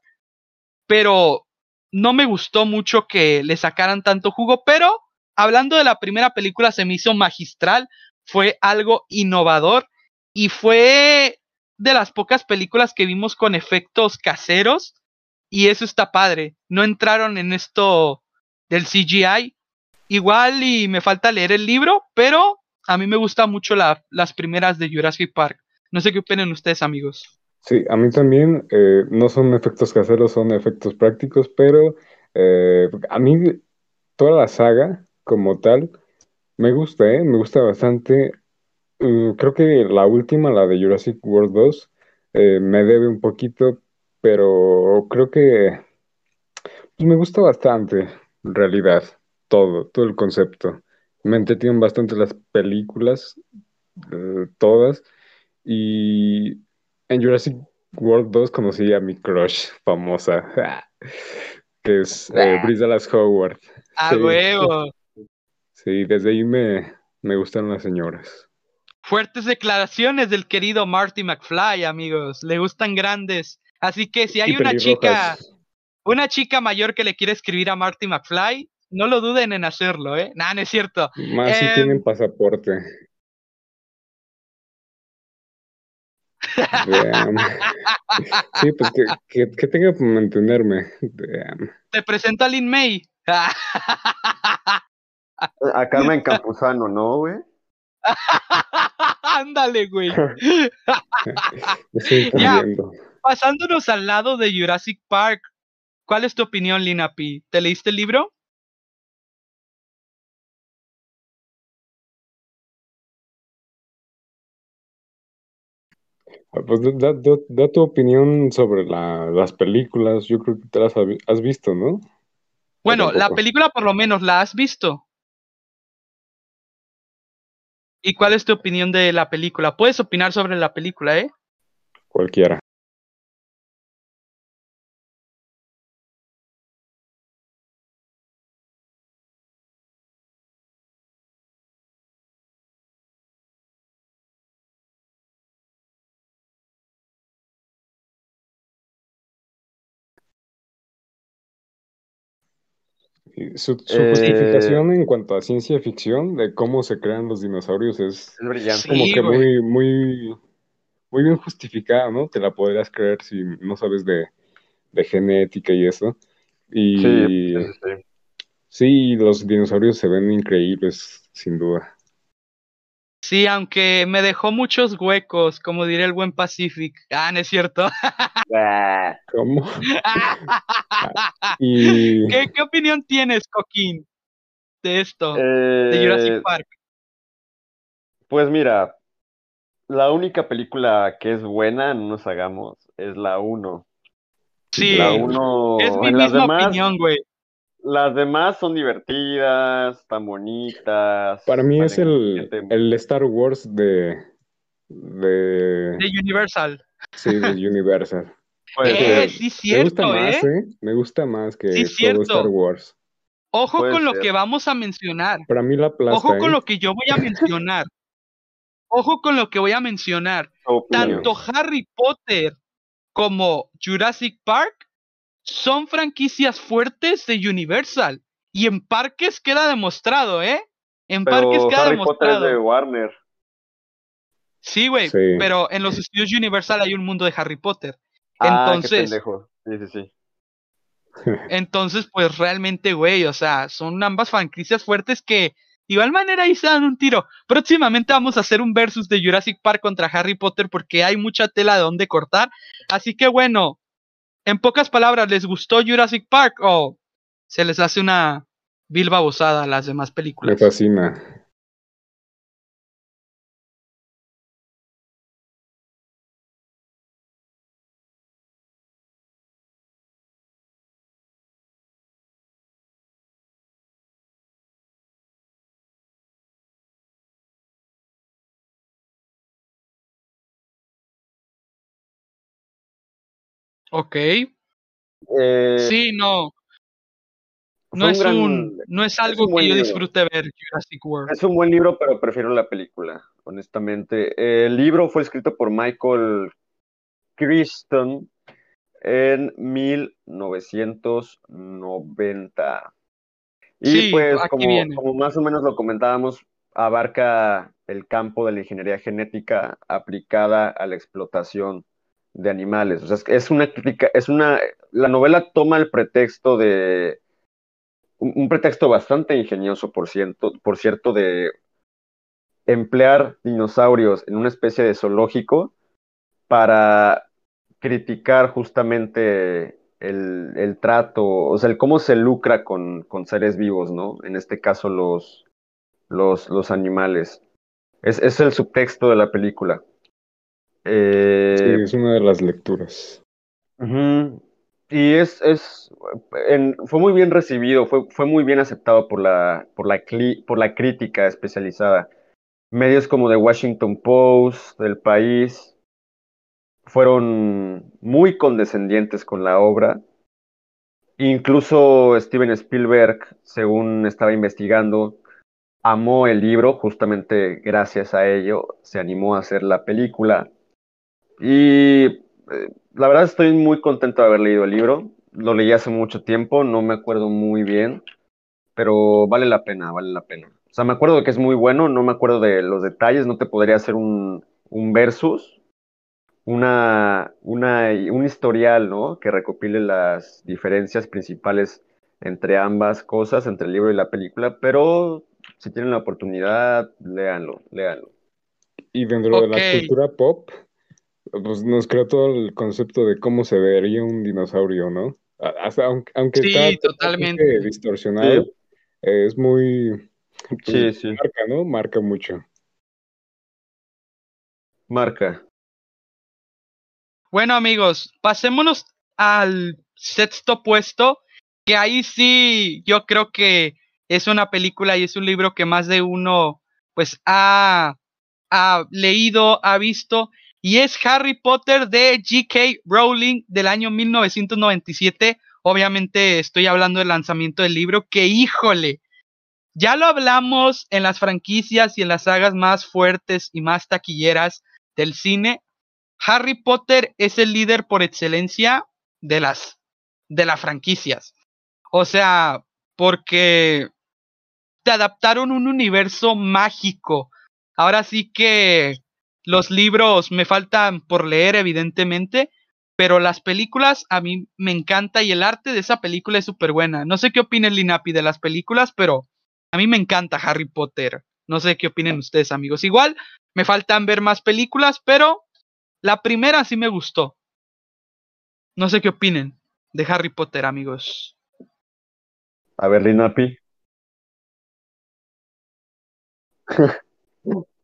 Speaker 1: pero no me gustó mucho que le sacaran tanto jugo, pero hablando de la primera película se me hizo magistral, fue algo innovador y fue de las pocas películas que vimos con efectos caseros y eso está padre. No entraron en esto del CGI. Igual y me falta leer el libro, pero a mí me gustan mucho las primeras de Jurassic Park. No sé qué opinan ustedes, amigos.
Speaker 4: Sí, a mí también eh, no son efectos caseros, son efectos prácticos, pero eh, a mí toda la saga como tal me gusta, ¿eh? Me gusta bastante. Uh, creo que la última, la de Jurassic World 2, me debe un poquito, pero creo que pues, me gusta bastante, en realidad, todo, todo el concepto. Me entretienen bastante las películas, todas, y en Jurassic World 2 conocí a mi crush famosa. que es eh, Dallas Howard.
Speaker 1: ¡A huevo!
Speaker 4: Sí, desde ahí me, me gustan las señoras.
Speaker 1: Fuertes declaraciones del querido Marty McFly, amigos. Le gustan grandes. Así que si hay una chica, una chica mayor que le quiere escribir a Marty McFly, no lo duden en hacerlo, ¿eh? Nah, no es cierto.
Speaker 4: Más si tienen em, pasaporte. sí, pues que, que, tenga que mantenerme.
Speaker 1: Te presento a Lin May.
Speaker 3: a Carmen Campuzano, ¿no, güey?
Speaker 1: Ándale, güey. ya, pasándonos al lado de Jurassic Park, ¿cuál es tu opinión, Lina P? ¿Te leíste el libro?
Speaker 4: Ah, pues da, tu opinión sobre las películas. Yo creo que te las has visto, ¿no?
Speaker 1: Bueno, la película por lo menos la has visto. ¿Y cuál es tu opinión de la película? Puedes opinar sobre la película, ¿eh?
Speaker 4: Cualquiera. Su, eh, justificación en cuanto a ciencia ficción de cómo se crean los dinosaurios es, como que muy, muy, muy bien justificada, ¿no? Te la podrías creer si no sabes de, genética y eso. Y sí, sí, los dinosaurios se ven increíbles, sin duda.
Speaker 1: Sí, aunque me dejó muchos huecos, como diría el buen Pacific. Ah, ¿no es cierto?
Speaker 4: ¿Cómo?
Speaker 1: ¿Qué, opinión tienes, Coquín, de esto, de Jurassic eh, Park?
Speaker 3: Pues mira, la única película que es buena, no nos hagamos, es la 1.
Speaker 1: Sí, la uno, es mi misma opinión, güey.
Speaker 3: Las demás son divertidas, tan bonitas.
Speaker 4: Para mí es el, el Star Wars de, de...
Speaker 1: De Universal.
Speaker 4: Sí, de Universal.
Speaker 1: eh, sí, cierto,
Speaker 4: me gusta
Speaker 1: ¿eh?
Speaker 4: Más, ¿eh? Me gusta más que todo Star Wars.
Speaker 1: Ojo con lo que vamos a mencionar.
Speaker 4: Para mí la plaza,
Speaker 1: Ojo con ¿eh? lo que yo voy a mencionar. Ojo con lo que voy a mencionar. Tanto Harry Potter como Jurassic Park son franquicias fuertes de Universal. Y en parques queda demostrado, ¿eh? En parques queda
Speaker 3: Harry
Speaker 1: demostrado.
Speaker 3: Potter de Warner.
Speaker 1: Sí, güey, pero en los estudios Universal hay un mundo de Harry Potter. Ah, entonces,
Speaker 3: Sí, sí, sí.
Speaker 1: entonces, pues realmente, güey, o sea, son ambas franquicias fuertes que de igual manera ahí se dan un tiro. Próximamente vamos a hacer un versus de Jurassic Park contra Harry Potter porque hay mucha tela de donde cortar. Así que bueno, en pocas palabras, ¿les gustó Jurassic Park o se les hace una vil babosada a las demás películas?
Speaker 4: Me fascina.
Speaker 1: Ok. Eh, sí, no. No es, un, no es algo que yo disfrute ver Jurassic World.
Speaker 3: Es un buen libro, pero prefiero la película, honestamente. El libro fue escrito por Michael Crichton en 1990. Y pues, como, como más o menos lo comentábamos, abarca el campo de la ingeniería genética aplicada a la explotación de animales. O sea, es una crítica, es una, la novela toma el pretexto de, un, pretexto bastante ingenioso, por cierto, por cierto, de emplear dinosaurios en una especie de zoológico para criticar justamente el, el trato, o sea, el cómo se lucra con, con, seres vivos, ¿no? En este caso, los, los, los animales. Es, es el subtexto de la película.
Speaker 4: Eh, sí, es una de las lecturas.
Speaker 3: Y es, es fue muy bien recibido, fue, fue muy bien aceptado por la, por, la por la crítica especializada. Medios como The Washington Post, del país, fueron muy condescendientes con la obra Incluso Steven Spielberg, según estaba investigando, amó el libro, justamente gracias a ello se animó a hacer la película. Y eh, la verdad estoy muy contento de haber leído el libro. Lo leí hace mucho tiempo, no me acuerdo muy bien, pero vale la pena, vale la pena. O sea, me acuerdo de que es muy bueno, no me acuerdo de los detalles, no te podría hacer un, un versus, una, una, un historial, ¿no? Que recopile las diferencias principales entre ambas cosas, entre el libro y la película, pero si tienen la oportunidad, léanlo, léanlo.
Speaker 4: Y dentro de la cultura pop, pues nos creó todo el concepto de cómo se vería un dinosaurio, ¿no? Hasta, aunque, aunque
Speaker 1: sí, totalmente
Speaker 4: distorsionado, es muy... sí, sí. Marca, ¿no? Marca mucho.
Speaker 3: Marca.
Speaker 1: Bueno, amigos, pasémonos al sexto puesto, que ahí sí yo creo que es una película y es un libro que más de uno pues ha, ha leído, ha visto, y es Harry Potter de G.K. Rowling del año 1997. Obviamente estoy hablando del lanzamiento del libro, que híjole, ya lo hablamos en las franquicias y en las sagas más fuertes y más taquilleras del cine, Harry Potter es el líder por excelencia de las de las franquicias. O sea, porque te adaptaron un universo mágico. Ahora sí que los libros me faltan por leer, evidentemente, pero las películas a mí me encanta y el arte de esa película es súper buena. No sé qué opina Linapi de las películas, pero a mí me encanta Harry Potter. No sé qué opinen ustedes, amigos. Igual me faltan ver más películas, pero la primera sí me gustó. No sé qué opinen de Harry Potter, amigos.
Speaker 3: A ver, Linapi.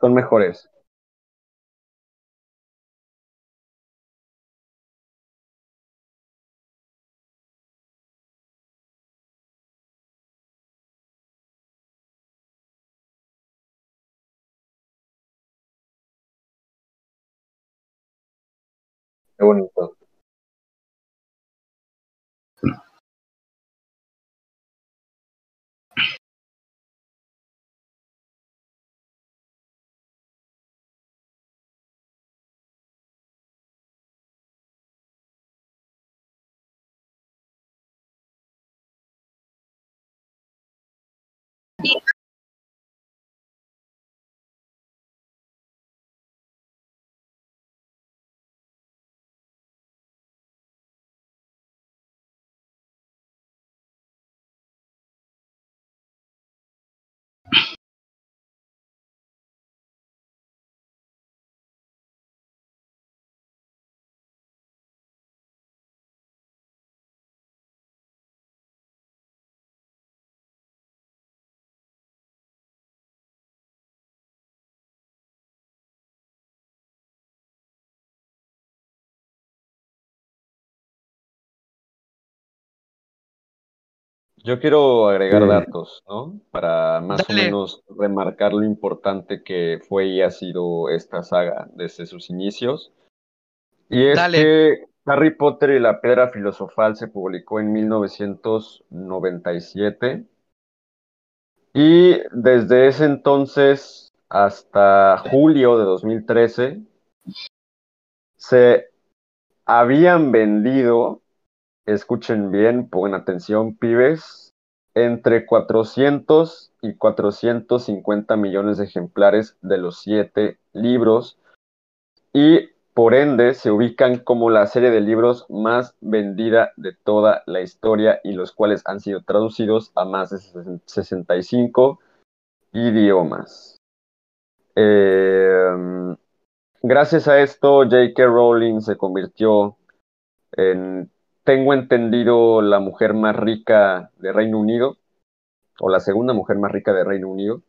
Speaker 3: Son mejores. Qué bonito. Yo quiero agregar datos, ¿no? Para más o menos remarcar lo importante que fue y ha sido esta saga desde sus inicios. Y es que Harry Potter y la Piedra Filosofal se publicó en 1997. Y desde ese entonces hasta julio de 2013 se habían vendido escuchen bien, pongan atención, pibes, entre 400 y 450 millones de ejemplares de los siete libros y por ende se ubican como la serie de libros más vendida de toda la historia y los cuales han sido traducidos a más de 65 idiomas. Em, gracias a esto, J.K. Rowling se convirtió en tengo entendido, la mujer más rica de Reino Unido, o la segunda mujer más rica de Reino Unido.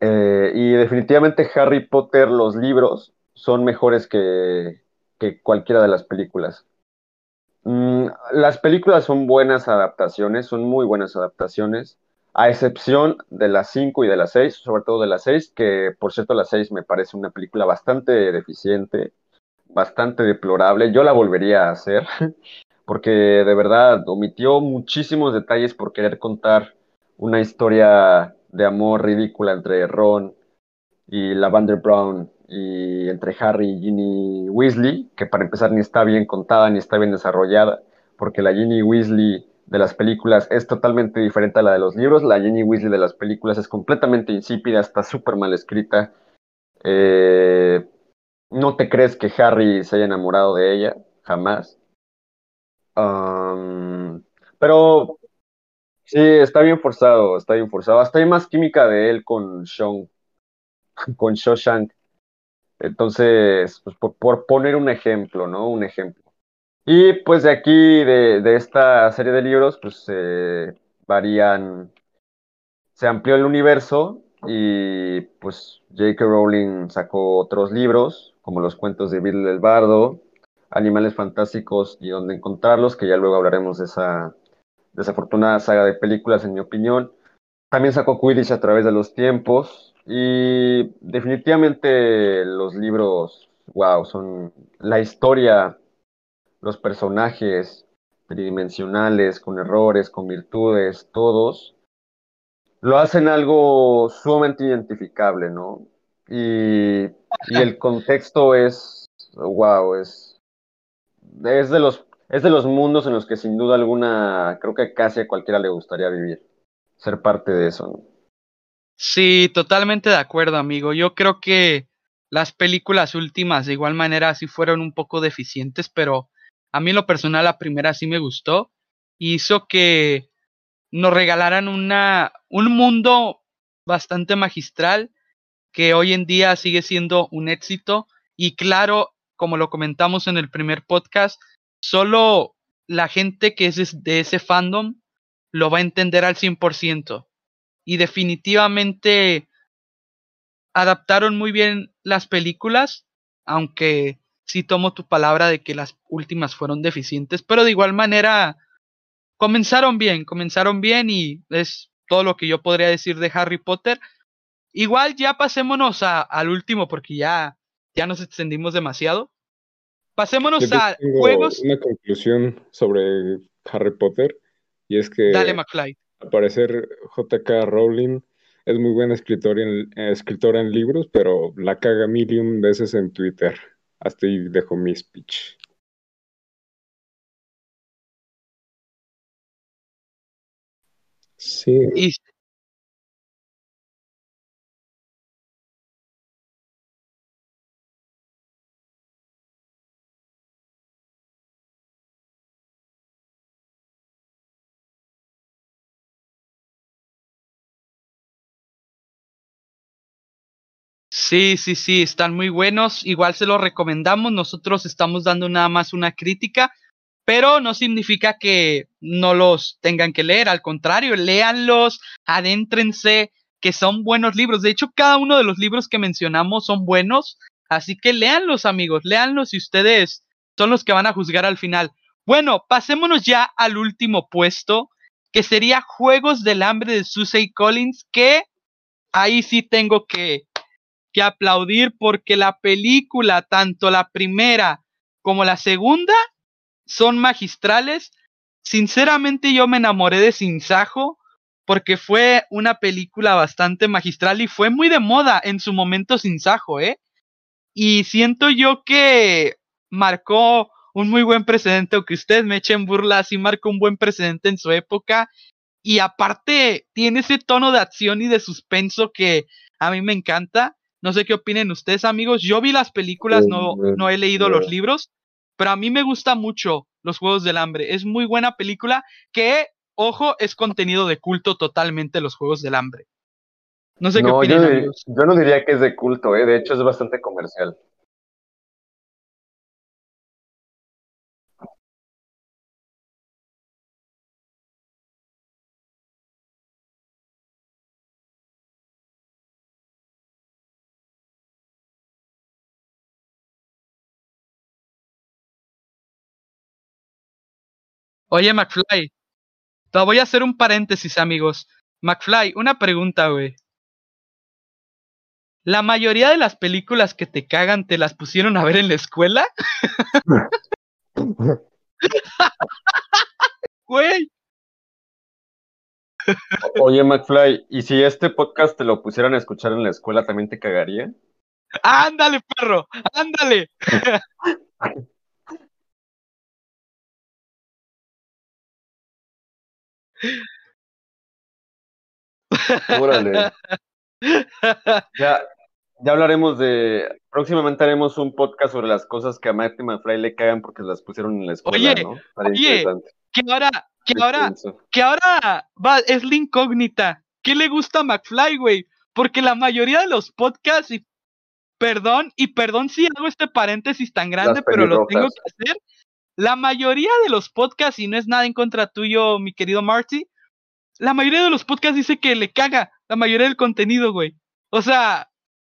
Speaker 3: Eh, y definitivamente Harry Potter, los libros, son mejores que, que cualquiera de las películas. Mm, las películas son buenas adaptaciones, son muy buenas adaptaciones, a excepción de las 5 y de las 6, sobre todo de las 6, que por cierto la 6 me parece una película bastante deficiente, bastante deplorable. Yo la volvería a hacer, porque de verdad omitió muchísimos detalles por querer contar una historia de amor ridícula entre Ron y Lavender Brown y entre Harry y Ginny Weasley, que para empezar ni está bien contada ni está bien desarrollada, porque la Ginny Weasley de las películas es totalmente diferente a la de los libros. La Ginny Weasley de las películas es completamente insípida, está súper mal escrita. Eh, no te crees que Harry se haya enamorado de ella, jamás. pero sí, está bien forzado, está bien forzado. Hasta hay más química de él con Sean, con Shawshank. Entonces, pues por, poner un ejemplo, ¿no? Un ejemplo. Y pues de aquí, de, esta serie de libros, pues se varían, se amplió el universo y pues J.K. Rowling sacó otros libros, como los cuentos de Bill el Bardo, Animales Fantásticos y Dónde Encontrarlos, que ya luego hablaremos de esa desafortunada saga de películas, en mi opinión. También sacó Quidditch a través de los tiempos y definitivamente los libros, wow, son la historia, los personajes tridimensionales, con errores, con virtudes, todos, lo hacen algo sumamente identificable, ¿no? Y, el contexto es, wow, es, es, de los, es de los mundos en los que sin duda alguna creo que casi a cualquiera le gustaría vivir, ser parte de eso.
Speaker 1: Sí, totalmente de acuerdo, amigo. Yo creo que las películas últimas de igual manera sí fueron un poco deficientes, pero a mí en lo personal la primera sí me gustó. Hizo que nos regalaran una, un mundo bastante magistral que hoy en día sigue siendo un éxito. Y claro, como lo comentamos en el primer podcast, solo la gente que es de ese fandom lo va a entender al 100% y definitivamente adaptaron muy bien las películas, aunque sí tomo tu palabra de que las últimas fueron deficientes, pero de igual manera comenzaron bien, comenzaron bien y es todo lo que yo podría decir de Harry Potter. Igual ya pasémonos a, al último porque ya, ya nos extendimos demasiado. Pasémonos a juegos.
Speaker 4: Una conclusión sobre Harry Potter y es que
Speaker 1: Dale, McFly.
Speaker 4: al parecer J.K. Rowling es muy buena escritora en, escritora en libros, pero la caga mil veces en Twitter. Hasta ahí dejo mi speech. Sí.
Speaker 1: Sí, sí, sí, están muy buenos. Igual se los recomendamos. Nosotros estamos dando nada más una crítica, pero no significa que no los tengan que leer. Al contrario, léanlos, adéntrense, que son buenos libros. De hecho, cada uno de los libros que mencionamos son buenos. Así que léanlos, amigos, léanlos y ustedes son los que van a juzgar al final. Bueno, pasémonos ya al último puesto, que sería Juegos del Hambre de Susie Collins, que ahí sí tengo que que aplaudir porque la película, tanto la primera como la segunda, son magistrales. Sinceramente yo me enamoré de Sinsajo porque fue una película bastante magistral y fue muy de moda en su momento Sinsajo, ¿eh? Y siento yo que marcó un muy buen precedente, o que ustedes me echen burla, sí marcó un buen precedente en su época. Y aparte tiene ese tono de acción y de suspenso que a mí me encanta. No sé qué opinen ustedes, amigos. Yo vi las películas, no, no he leído los libros, pero a mí me gusta mucho Los Juegos del Hambre. Es muy buena película que, ojo, es contenido de culto totalmente Los Juegos del Hambre. No sé qué opinan,
Speaker 3: yo,
Speaker 1: amigos.
Speaker 3: Yo no diría que es de culto, ¿eh? de hecho es bastante comercial.
Speaker 1: Oye, McFly, te voy a hacer un paréntesis, amigos. McFly, una pregunta, güey. ¿La mayoría de las películas que te cagan te las pusieron a ver en la escuela? Güey.
Speaker 3: Oye, McFly, ¿y si este podcast te lo pusieran a escuchar en la escuela, también te cagaría?
Speaker 1: Ándale, perro, ándale.
Speaker 3: Órale. Ya, ya hablaremos de. Próximamente haremos un podcast sobre las cosas que a Marty McFly le cagan porque las pusieron en la escuela,
Speaker 1: oye,
Speaker 3: ¿no?
Speaker 1: oye, que ahora, que ahora, que ahora va, es la incógnita. ¿Qué le gusta a McFly, güey? Porque la mayoría de los podcasts, y perdón, y perdón si hago este paréntesis tan grande, pero lo tengo que hacer. La mayoría de los podcasts, y no es nada en contra tuyo, mi querido Marty, la mayoría de los podcasts dice que le caga la mayoría del contenido, güey. O sea,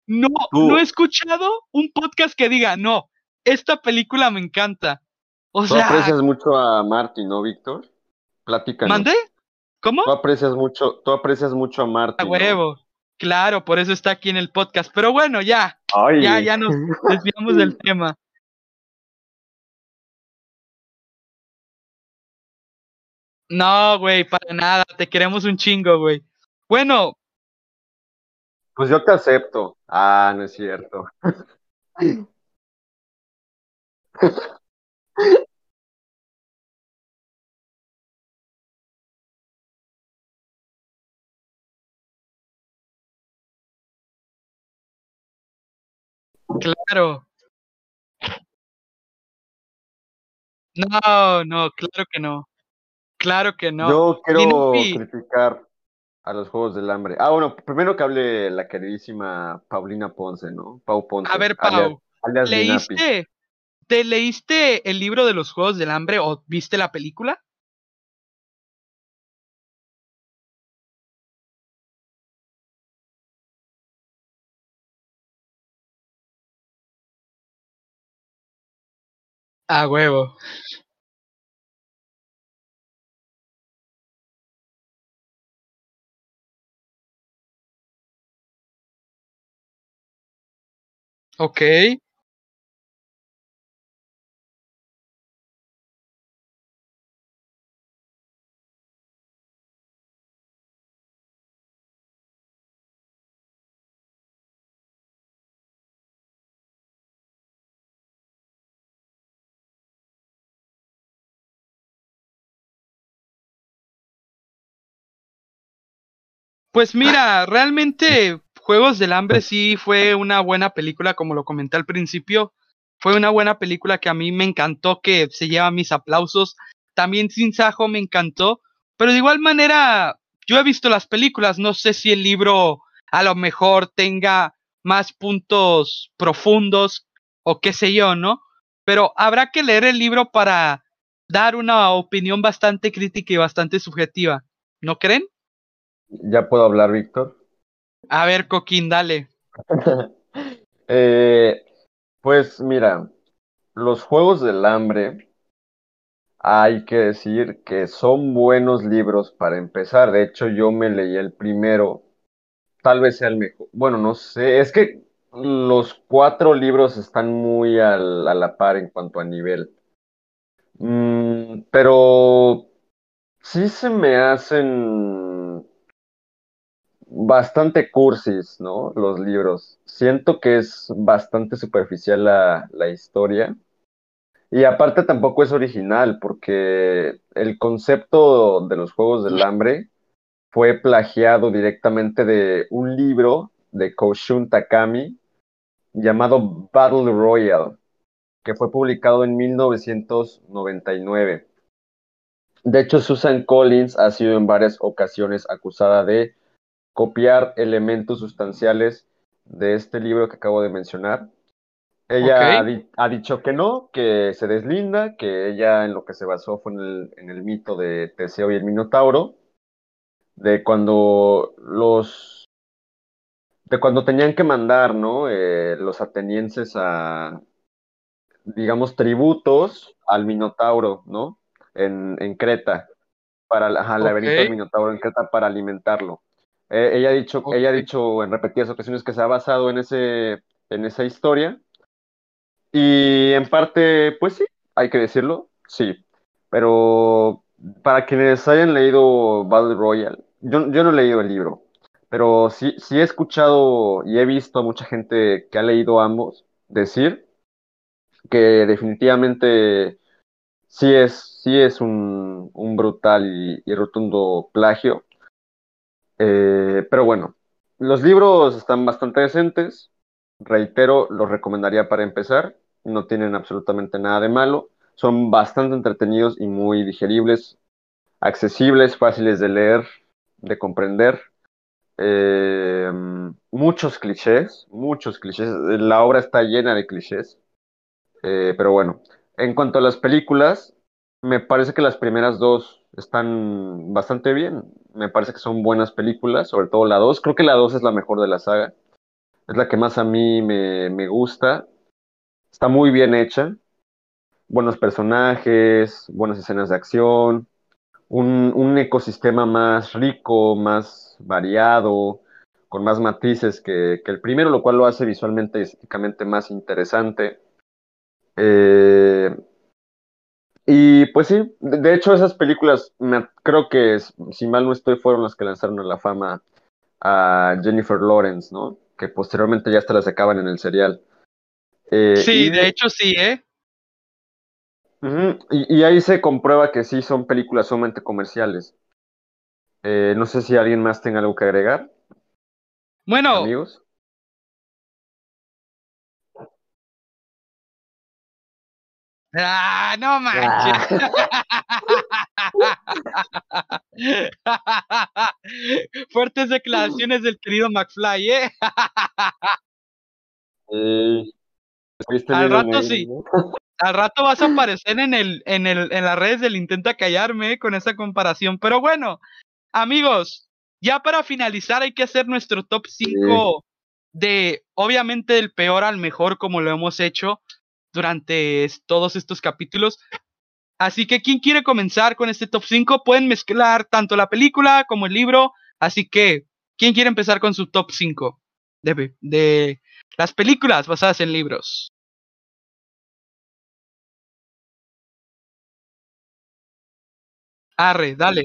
Speaker 1: no, no he escuchado un podcast que diga, no, esta película me encanta. O
Speaker 3: ¿Tú aprecias mucho a Marty, ¿no, Víctor? Platícanos.
Speaker 1: ¿Mandé? ¿Cómo?
Speaker 3: Tú aprecias mucho, tú aprecias mucho a Marty.
Speaker 1: A huevo. Claro, por eso está aquí en el podcast. Pero bueno, ya. Ya, ya nos desviamos del tema. No, güey, para nada. Te queremos un chingo, güey. Bueno.
Speaker 3: Pues yo te acepto. Ah, no es cierto.
Speaker 1: Claro. No, no, claro que no. Claro que no.
Speaker 3: Yo quiero criticar a los Juegos del Hambre. Ah, bueno, primero que hable la queridísima Paulina Ponce, ¿no? Pau Ponce.
Speaker 1: A ver, Pau, ¿leíste, ¿te leíste el libro de los Juegos del Hambre o viste la película? A huevo. Ok. Pues mira, realmente Juegos del Hambre sí fue una buena película, como lo comenté al principio. Fue una buena película que a mí me encantó, que se lleva mis aplausos. También Sin Sajo me encantó. Pero de igual manera, yo he visto las películas, no sé si el libro a lo mejor tenga más puntos profundos o qué sé yo, ¿no? Pero habrá que leer el libro para dar una opinión bastante crítica y bastante subjetiva, ¿no creen?
Speaker 3: ¿Ya puedo hablar, Víctor?
Speaker 1: A ver, Coquín, dale.
Speaker 3: eh, pues mira, los Juegos del Hambre, hay que decir que son buenos libros para empezar. De hecho, yo me leí el primero, tal vez sea el mejor. Bueno, no sé, es que los cuatro libros están muy a la par en cuanto a nivel. Mm, pero sí se me hacen bastante cursis, ¿no? Los libros. Siento que es bastante superficial la, la historia. Y aparte tampoco es original, porque el concepto de los Juegos del Hambre fue plagiado directamente de un libro de Koshun Takami llamado Battle Royale, que fue publicado en 1999. De hecho, Susan Collins ha sido en varias ocasiones acusada de copiar elementos sustanciales de este libro que acabo de mencionar. Ella ha, dicho que no, que se deslinda, que ella en lo que se basó fue en el, mito de Teseo y el Minotauro, de cuando los de cuando tenían que mandar, ¿no? Eh, los atenienses a, digamos, tributos al Minotauro, ¿no? en, en Creta, para laberinto del Minotauro en Creta para alimentarlo. Eh, ella, ha dicho, ella ha dicho en repetidas ocasiones que se ha basado en, ese, en esa historia. Y en parte, pues sí, hay que decirlo, sí. Pero para quienes hayan leído Battle Royale, yo, yo no he leído el libro, pero sí, sí he escuchado y he visto a mucha gente que ha leído ambos decir que definitivamente sí es, sí es un, un brutal y, rotundo plagio. Eh, pero bueno, los libros están bastante decentes. Reitero, los recomendaría para empezar. No tienen absolutamente nada de malo. Son bastante entretenidos y muy digeribles, accesibles, fáciles de leer, de comprender. Eh, muchos clichés, muchos clichés. La obra está llena de clichés. Eh, pero bueno, en cuanto a las películas, me parece que las primeras dos están bastante bien. Me parece que son buenas películas, sobre todo la dos. Creo que la dos es la mejor de la saga. Es la que más a mí me, me gusta. Está muy bien hecha. Buenos personajes, buenas escenas de acción, un, un ecosistema más rico, más variado, con más matices que, que, el primero, lo cual lo hace visualmente y estéticamente más interesante. Eh, y pues sí, de hecho esas películas creo que, si mal no estoy, fueron las que lanzaron a la fama a Jennifer Lawrence, ¿no? Que posteriormente ya hasta las sacaban en el serial.
Speaker 1: Eh, sí, de hecho sí, ¿eh?
Speaker 3: y, ahí se comprueba que sí son películas sumamente comerciales. Eh, no sé si alguien más tenga algo que agregar.
Speaker 1: Bueno, amigos. Ah, no manches. Fuertes declaraciones del querido McFly, ¿eh? Al rato sí. Al rato vas a aparecer en el, en el, en las redes del intenta callarme ¿eh? con esa comparación. Pero bueno, amigos, ya para finalizar hay que hacer nuestro top 5 de, obviamente, del peor al mejor, como lo hemos hecho durante todos estos capítulos. Así que, ¿quién quiere comenzar con este top 5? Pueden mezclar tanto la película como el libro. Así que, ¿quién quiere empezar con su top 5 de, de las películas basadas en libros? Arre, dale.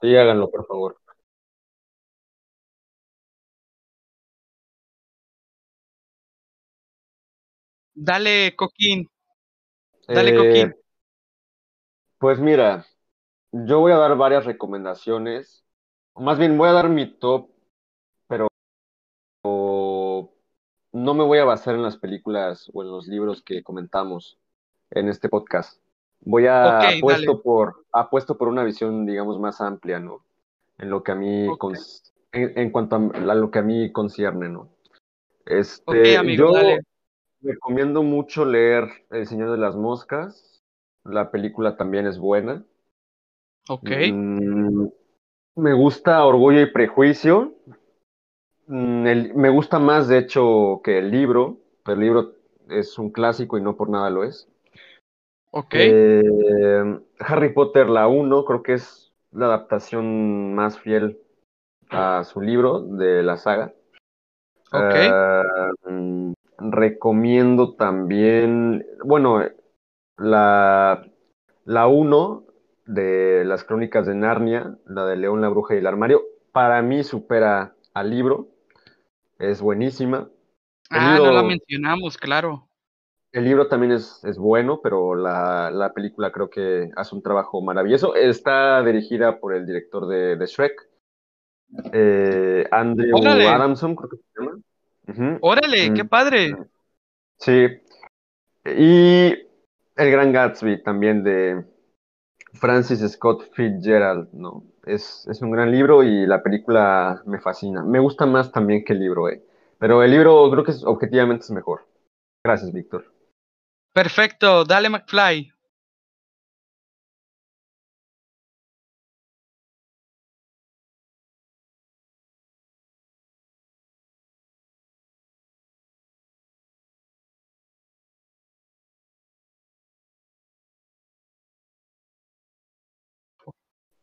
Speaker 3: Sí, háganlo, por favor.
Speaker 1: Dale, Coquín. Dale, Coquín.
Speaker 3: Eh, pues mira, yo voy a dar varias recomendaciones. Más bien, voy a dar mi top, pero no me voy a basar en las películas o en los libros que comentamos en este podcast. Voy a apuesto por apuesto por una visión, digamos, más amplia, ¿no? En lo que a mí en, cuanto a, lo que a mí concierne, ¿no? Este, yo recomiendo mucho leer El Señor de las Moscas. La película también es buena.
Speaker 1: Ok.
Speaker 3: Mm, me gusta Orgullo y Prejuicio. Mm, me gusta más, de hecho, que el libro. El libro es un clásico y no por nada lo es.
Speaker 1: Ok.
Speaker 3: Eh, Harry Potter, la 1, creo que es la adaptación más fiel a su libro de la saga.
Speaker 1: Ok.
Speaker 3: Eh, recomiendo también, bueno, la, la 1 de las crónicas de Narnia, la de León, la Bruja y el Armario, para mí supera al libro. Es buenísima.
Speaker 1: ah, no la mencionamos, claro.
Speaker 3: El libro también es, es bueno, pero la, la, película creo que hace un trabajo maravilloso. Está dirigida por el director de, de Shrek, eh, Andrew Adamson, creo que se
Speaker 1: llama. Órale, qué mm. padre.
Speaker 3: Sí. Y El Gran Gatsby también de Francis Scott Fitzgerald, ¿no? Es, es un gran libro y la película me fascina. Me gusta más también que el libro, eh. Pero el libro creo que es, objetivamente es mejor. Gracias, Víctor.
Speaker 1: Perfecto, dale McFly.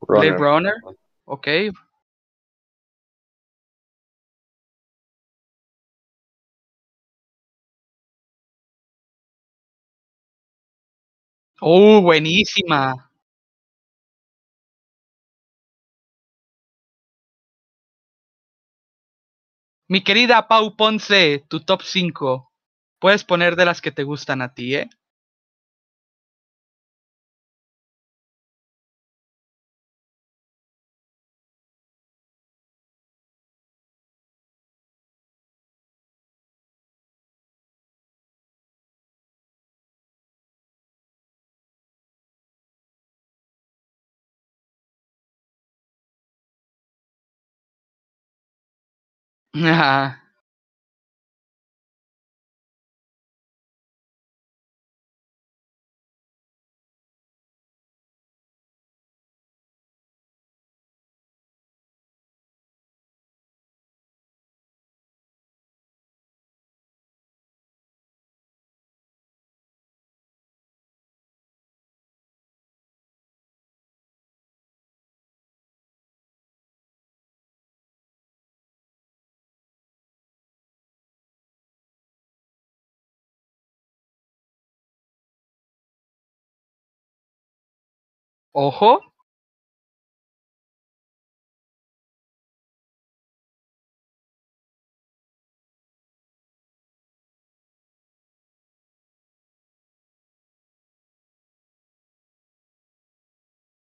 Speaker 1: Blade Runner. Ok. Oh, buenísima. Mi querida Pau Ponce, tu top 5. Puedes poner de las que te gustan a ti, ¿eh? 啊 Ojo.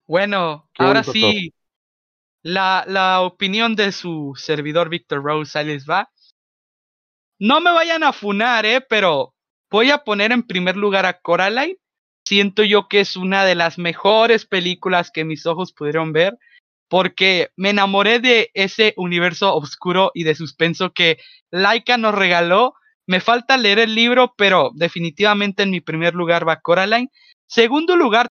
Speaker 1: Bueno, ahora sí, la, la, opinión de su servidor Víctor Rose ahí les va. No me vayan a funar, eh, pero voy a poner en primer lugar a Coraline siento yo que es una de las mejores películas que mis ojos pudieron ver porque me enamoré de ese universo oscuro y de suspenso que Laika nos regaló. Me falta leer el libro, pero definitivamente en mi primer lugar va Coraline. Segundo lugar,